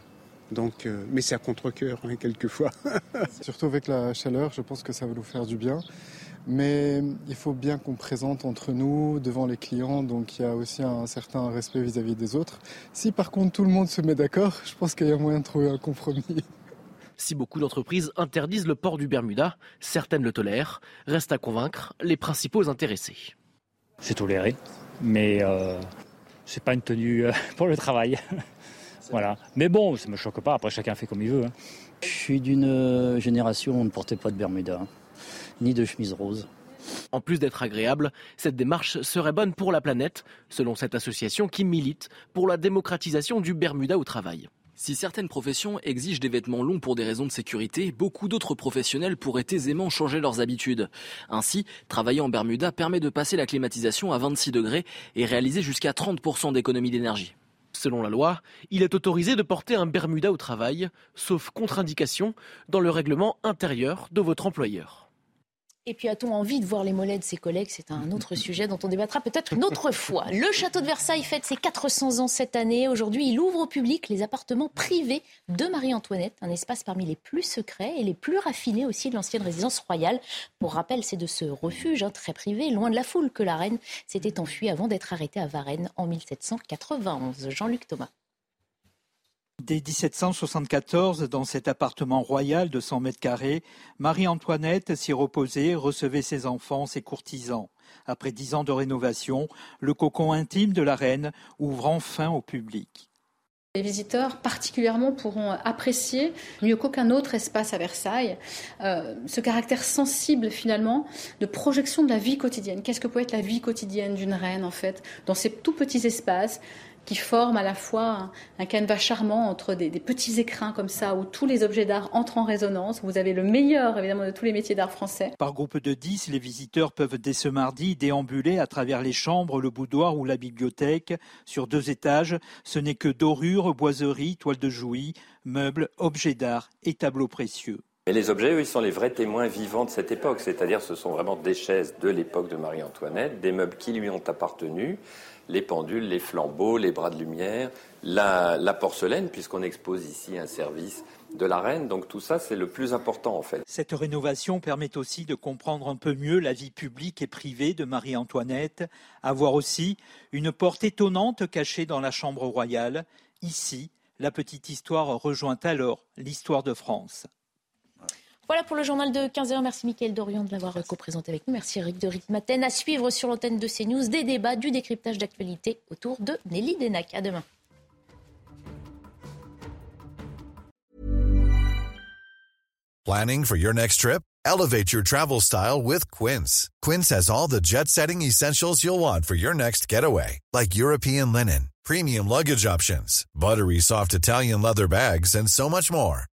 Donc, euh, mais c'est à contre-coeur, hein, quelquefois. Surtout avec la chaleur, je pense que ça va nous faire du bien. Mais il faut bien qu'on présente entre nous, devant les clients, donc il y a aussi un certain respect vis-à-vis des autres. Si par contre tout le monde se met d'accord, je pense qu'il y a moyen de trouver un compromis. Si beaucoup d'entreprises interdisent le port du Bermuda, certaines le tolèrent. Reste à convaincre les principaux intéressés. C'est toléré, mais euh, c'est pas une tenue euh, pour le travail. voilà. Mais bon, ça me choque pas. Après, chacun fait comme il veut. Hein. Je suis d'une euh, génération où on ne portait pas de Bermuda, hein, ni de chemise rose. En plus d'être agréable, cette démarche serait bonne pour la planète, selon cette association qui milite pour la démocratisation du Bermuda au travail. Si certaines professions exigent des vêtements longs pour des raisons de sécurité, beaucoup d'autres professionnels pourraient aisément changer leurs habitudes. Ainsi, travailler en Bermuda permet de passer la climatisation à 26 degrés et réaliser jusqu'à 30% d'économie d'énergie. Selon la loi, il est autorisé de porter un Bermuda au travail, sauf contre-indication, dans le règlement intérieur de votre employeur. Et puis a-t-on envie de voir les mollets de ses collègues? C'est un autre sujet dont on débattra peut-être une autre fois. Le château de Versailles fête ses 400 ans cette année. Aujourd'hui, il ouvre au public les appartements privés de Marie-Antoinette, un espace parmi les plus secrets et les plus raffinés aussi de l'ancienne résidence royale. Pour rappel, c'est de ce refuge hein, très privé, loin de la foule, que la reine s'était enfuie avant d'être arrêtée à Varennes en 1791. Jean-Luc Thomas. Dès 1774, dans cet appartement royal de 100 mètres carrés, Marie-Antoinette s'y reposait, recevait ses enfants, ses courtisans. Après dix ans de rénovation, le cocon intime de la reine ouvre enfin au public. Les visiteurs particulièrement pourront apprécier, mieux qu'aucun autre espace à Versailles, euh, ce caractère sensible finalement de projection de la vie quotidienne. Qu'est-ce que peut être la vie quotidienne d'une reine en fait, dans ces tout petits espaces qui forment à la fois un, canevas charmant entre des, petits écrins comme ça où tous les objets d'art entrent en résonance. Vous avez le meilleur évidemment de tous les métiers d'art français. Par groupe de 10, les visiteurs peuvent dès ce mardi déambuler à travers les chambres, le boudoir ou la bibliothèque. Sur deux étages, ce n'est que dorures, boiseries, toiles de jouy, meubles, objets d'art et tableaux précieux. Et les objets, eux, ils sont les vrais témoins vivants de cette époque, c'est-à-dire ce sont vraiment des chaises de l'époque de Marie-Antoinette, des meubles qui lui ont appartenu, les pendules, les flambeaux, les bras de lumière, la, porcelaine, puisqu'on expose ici un service de la reine. Donc tout ça, c'est le plus important en fait. Cette rénovation permet aussi de comprendre un peu mieux la vie publique et privée de Marie-Antoinette, à voir aussi une porte étonnante cachée dans la chambre royale. Ici, la petite histoire rejoint alors l'histoire de France. Voilà pour le journal de 15h. Merci Mickaël Dorian de l'avoir co-présenté avec nous. Merci Eric de Ritmaten. À suivre sur l'antenne de CNews des débats, du décryptage d'actualité autour de Nelly Denac. À demain. Planning for your next trip? Elevate your travel style with Quince. Quince has all the jet-setting essentials you'll want for your next getaway, like European linen, premium luggage options, buttery soft Italian leather bags, and so much more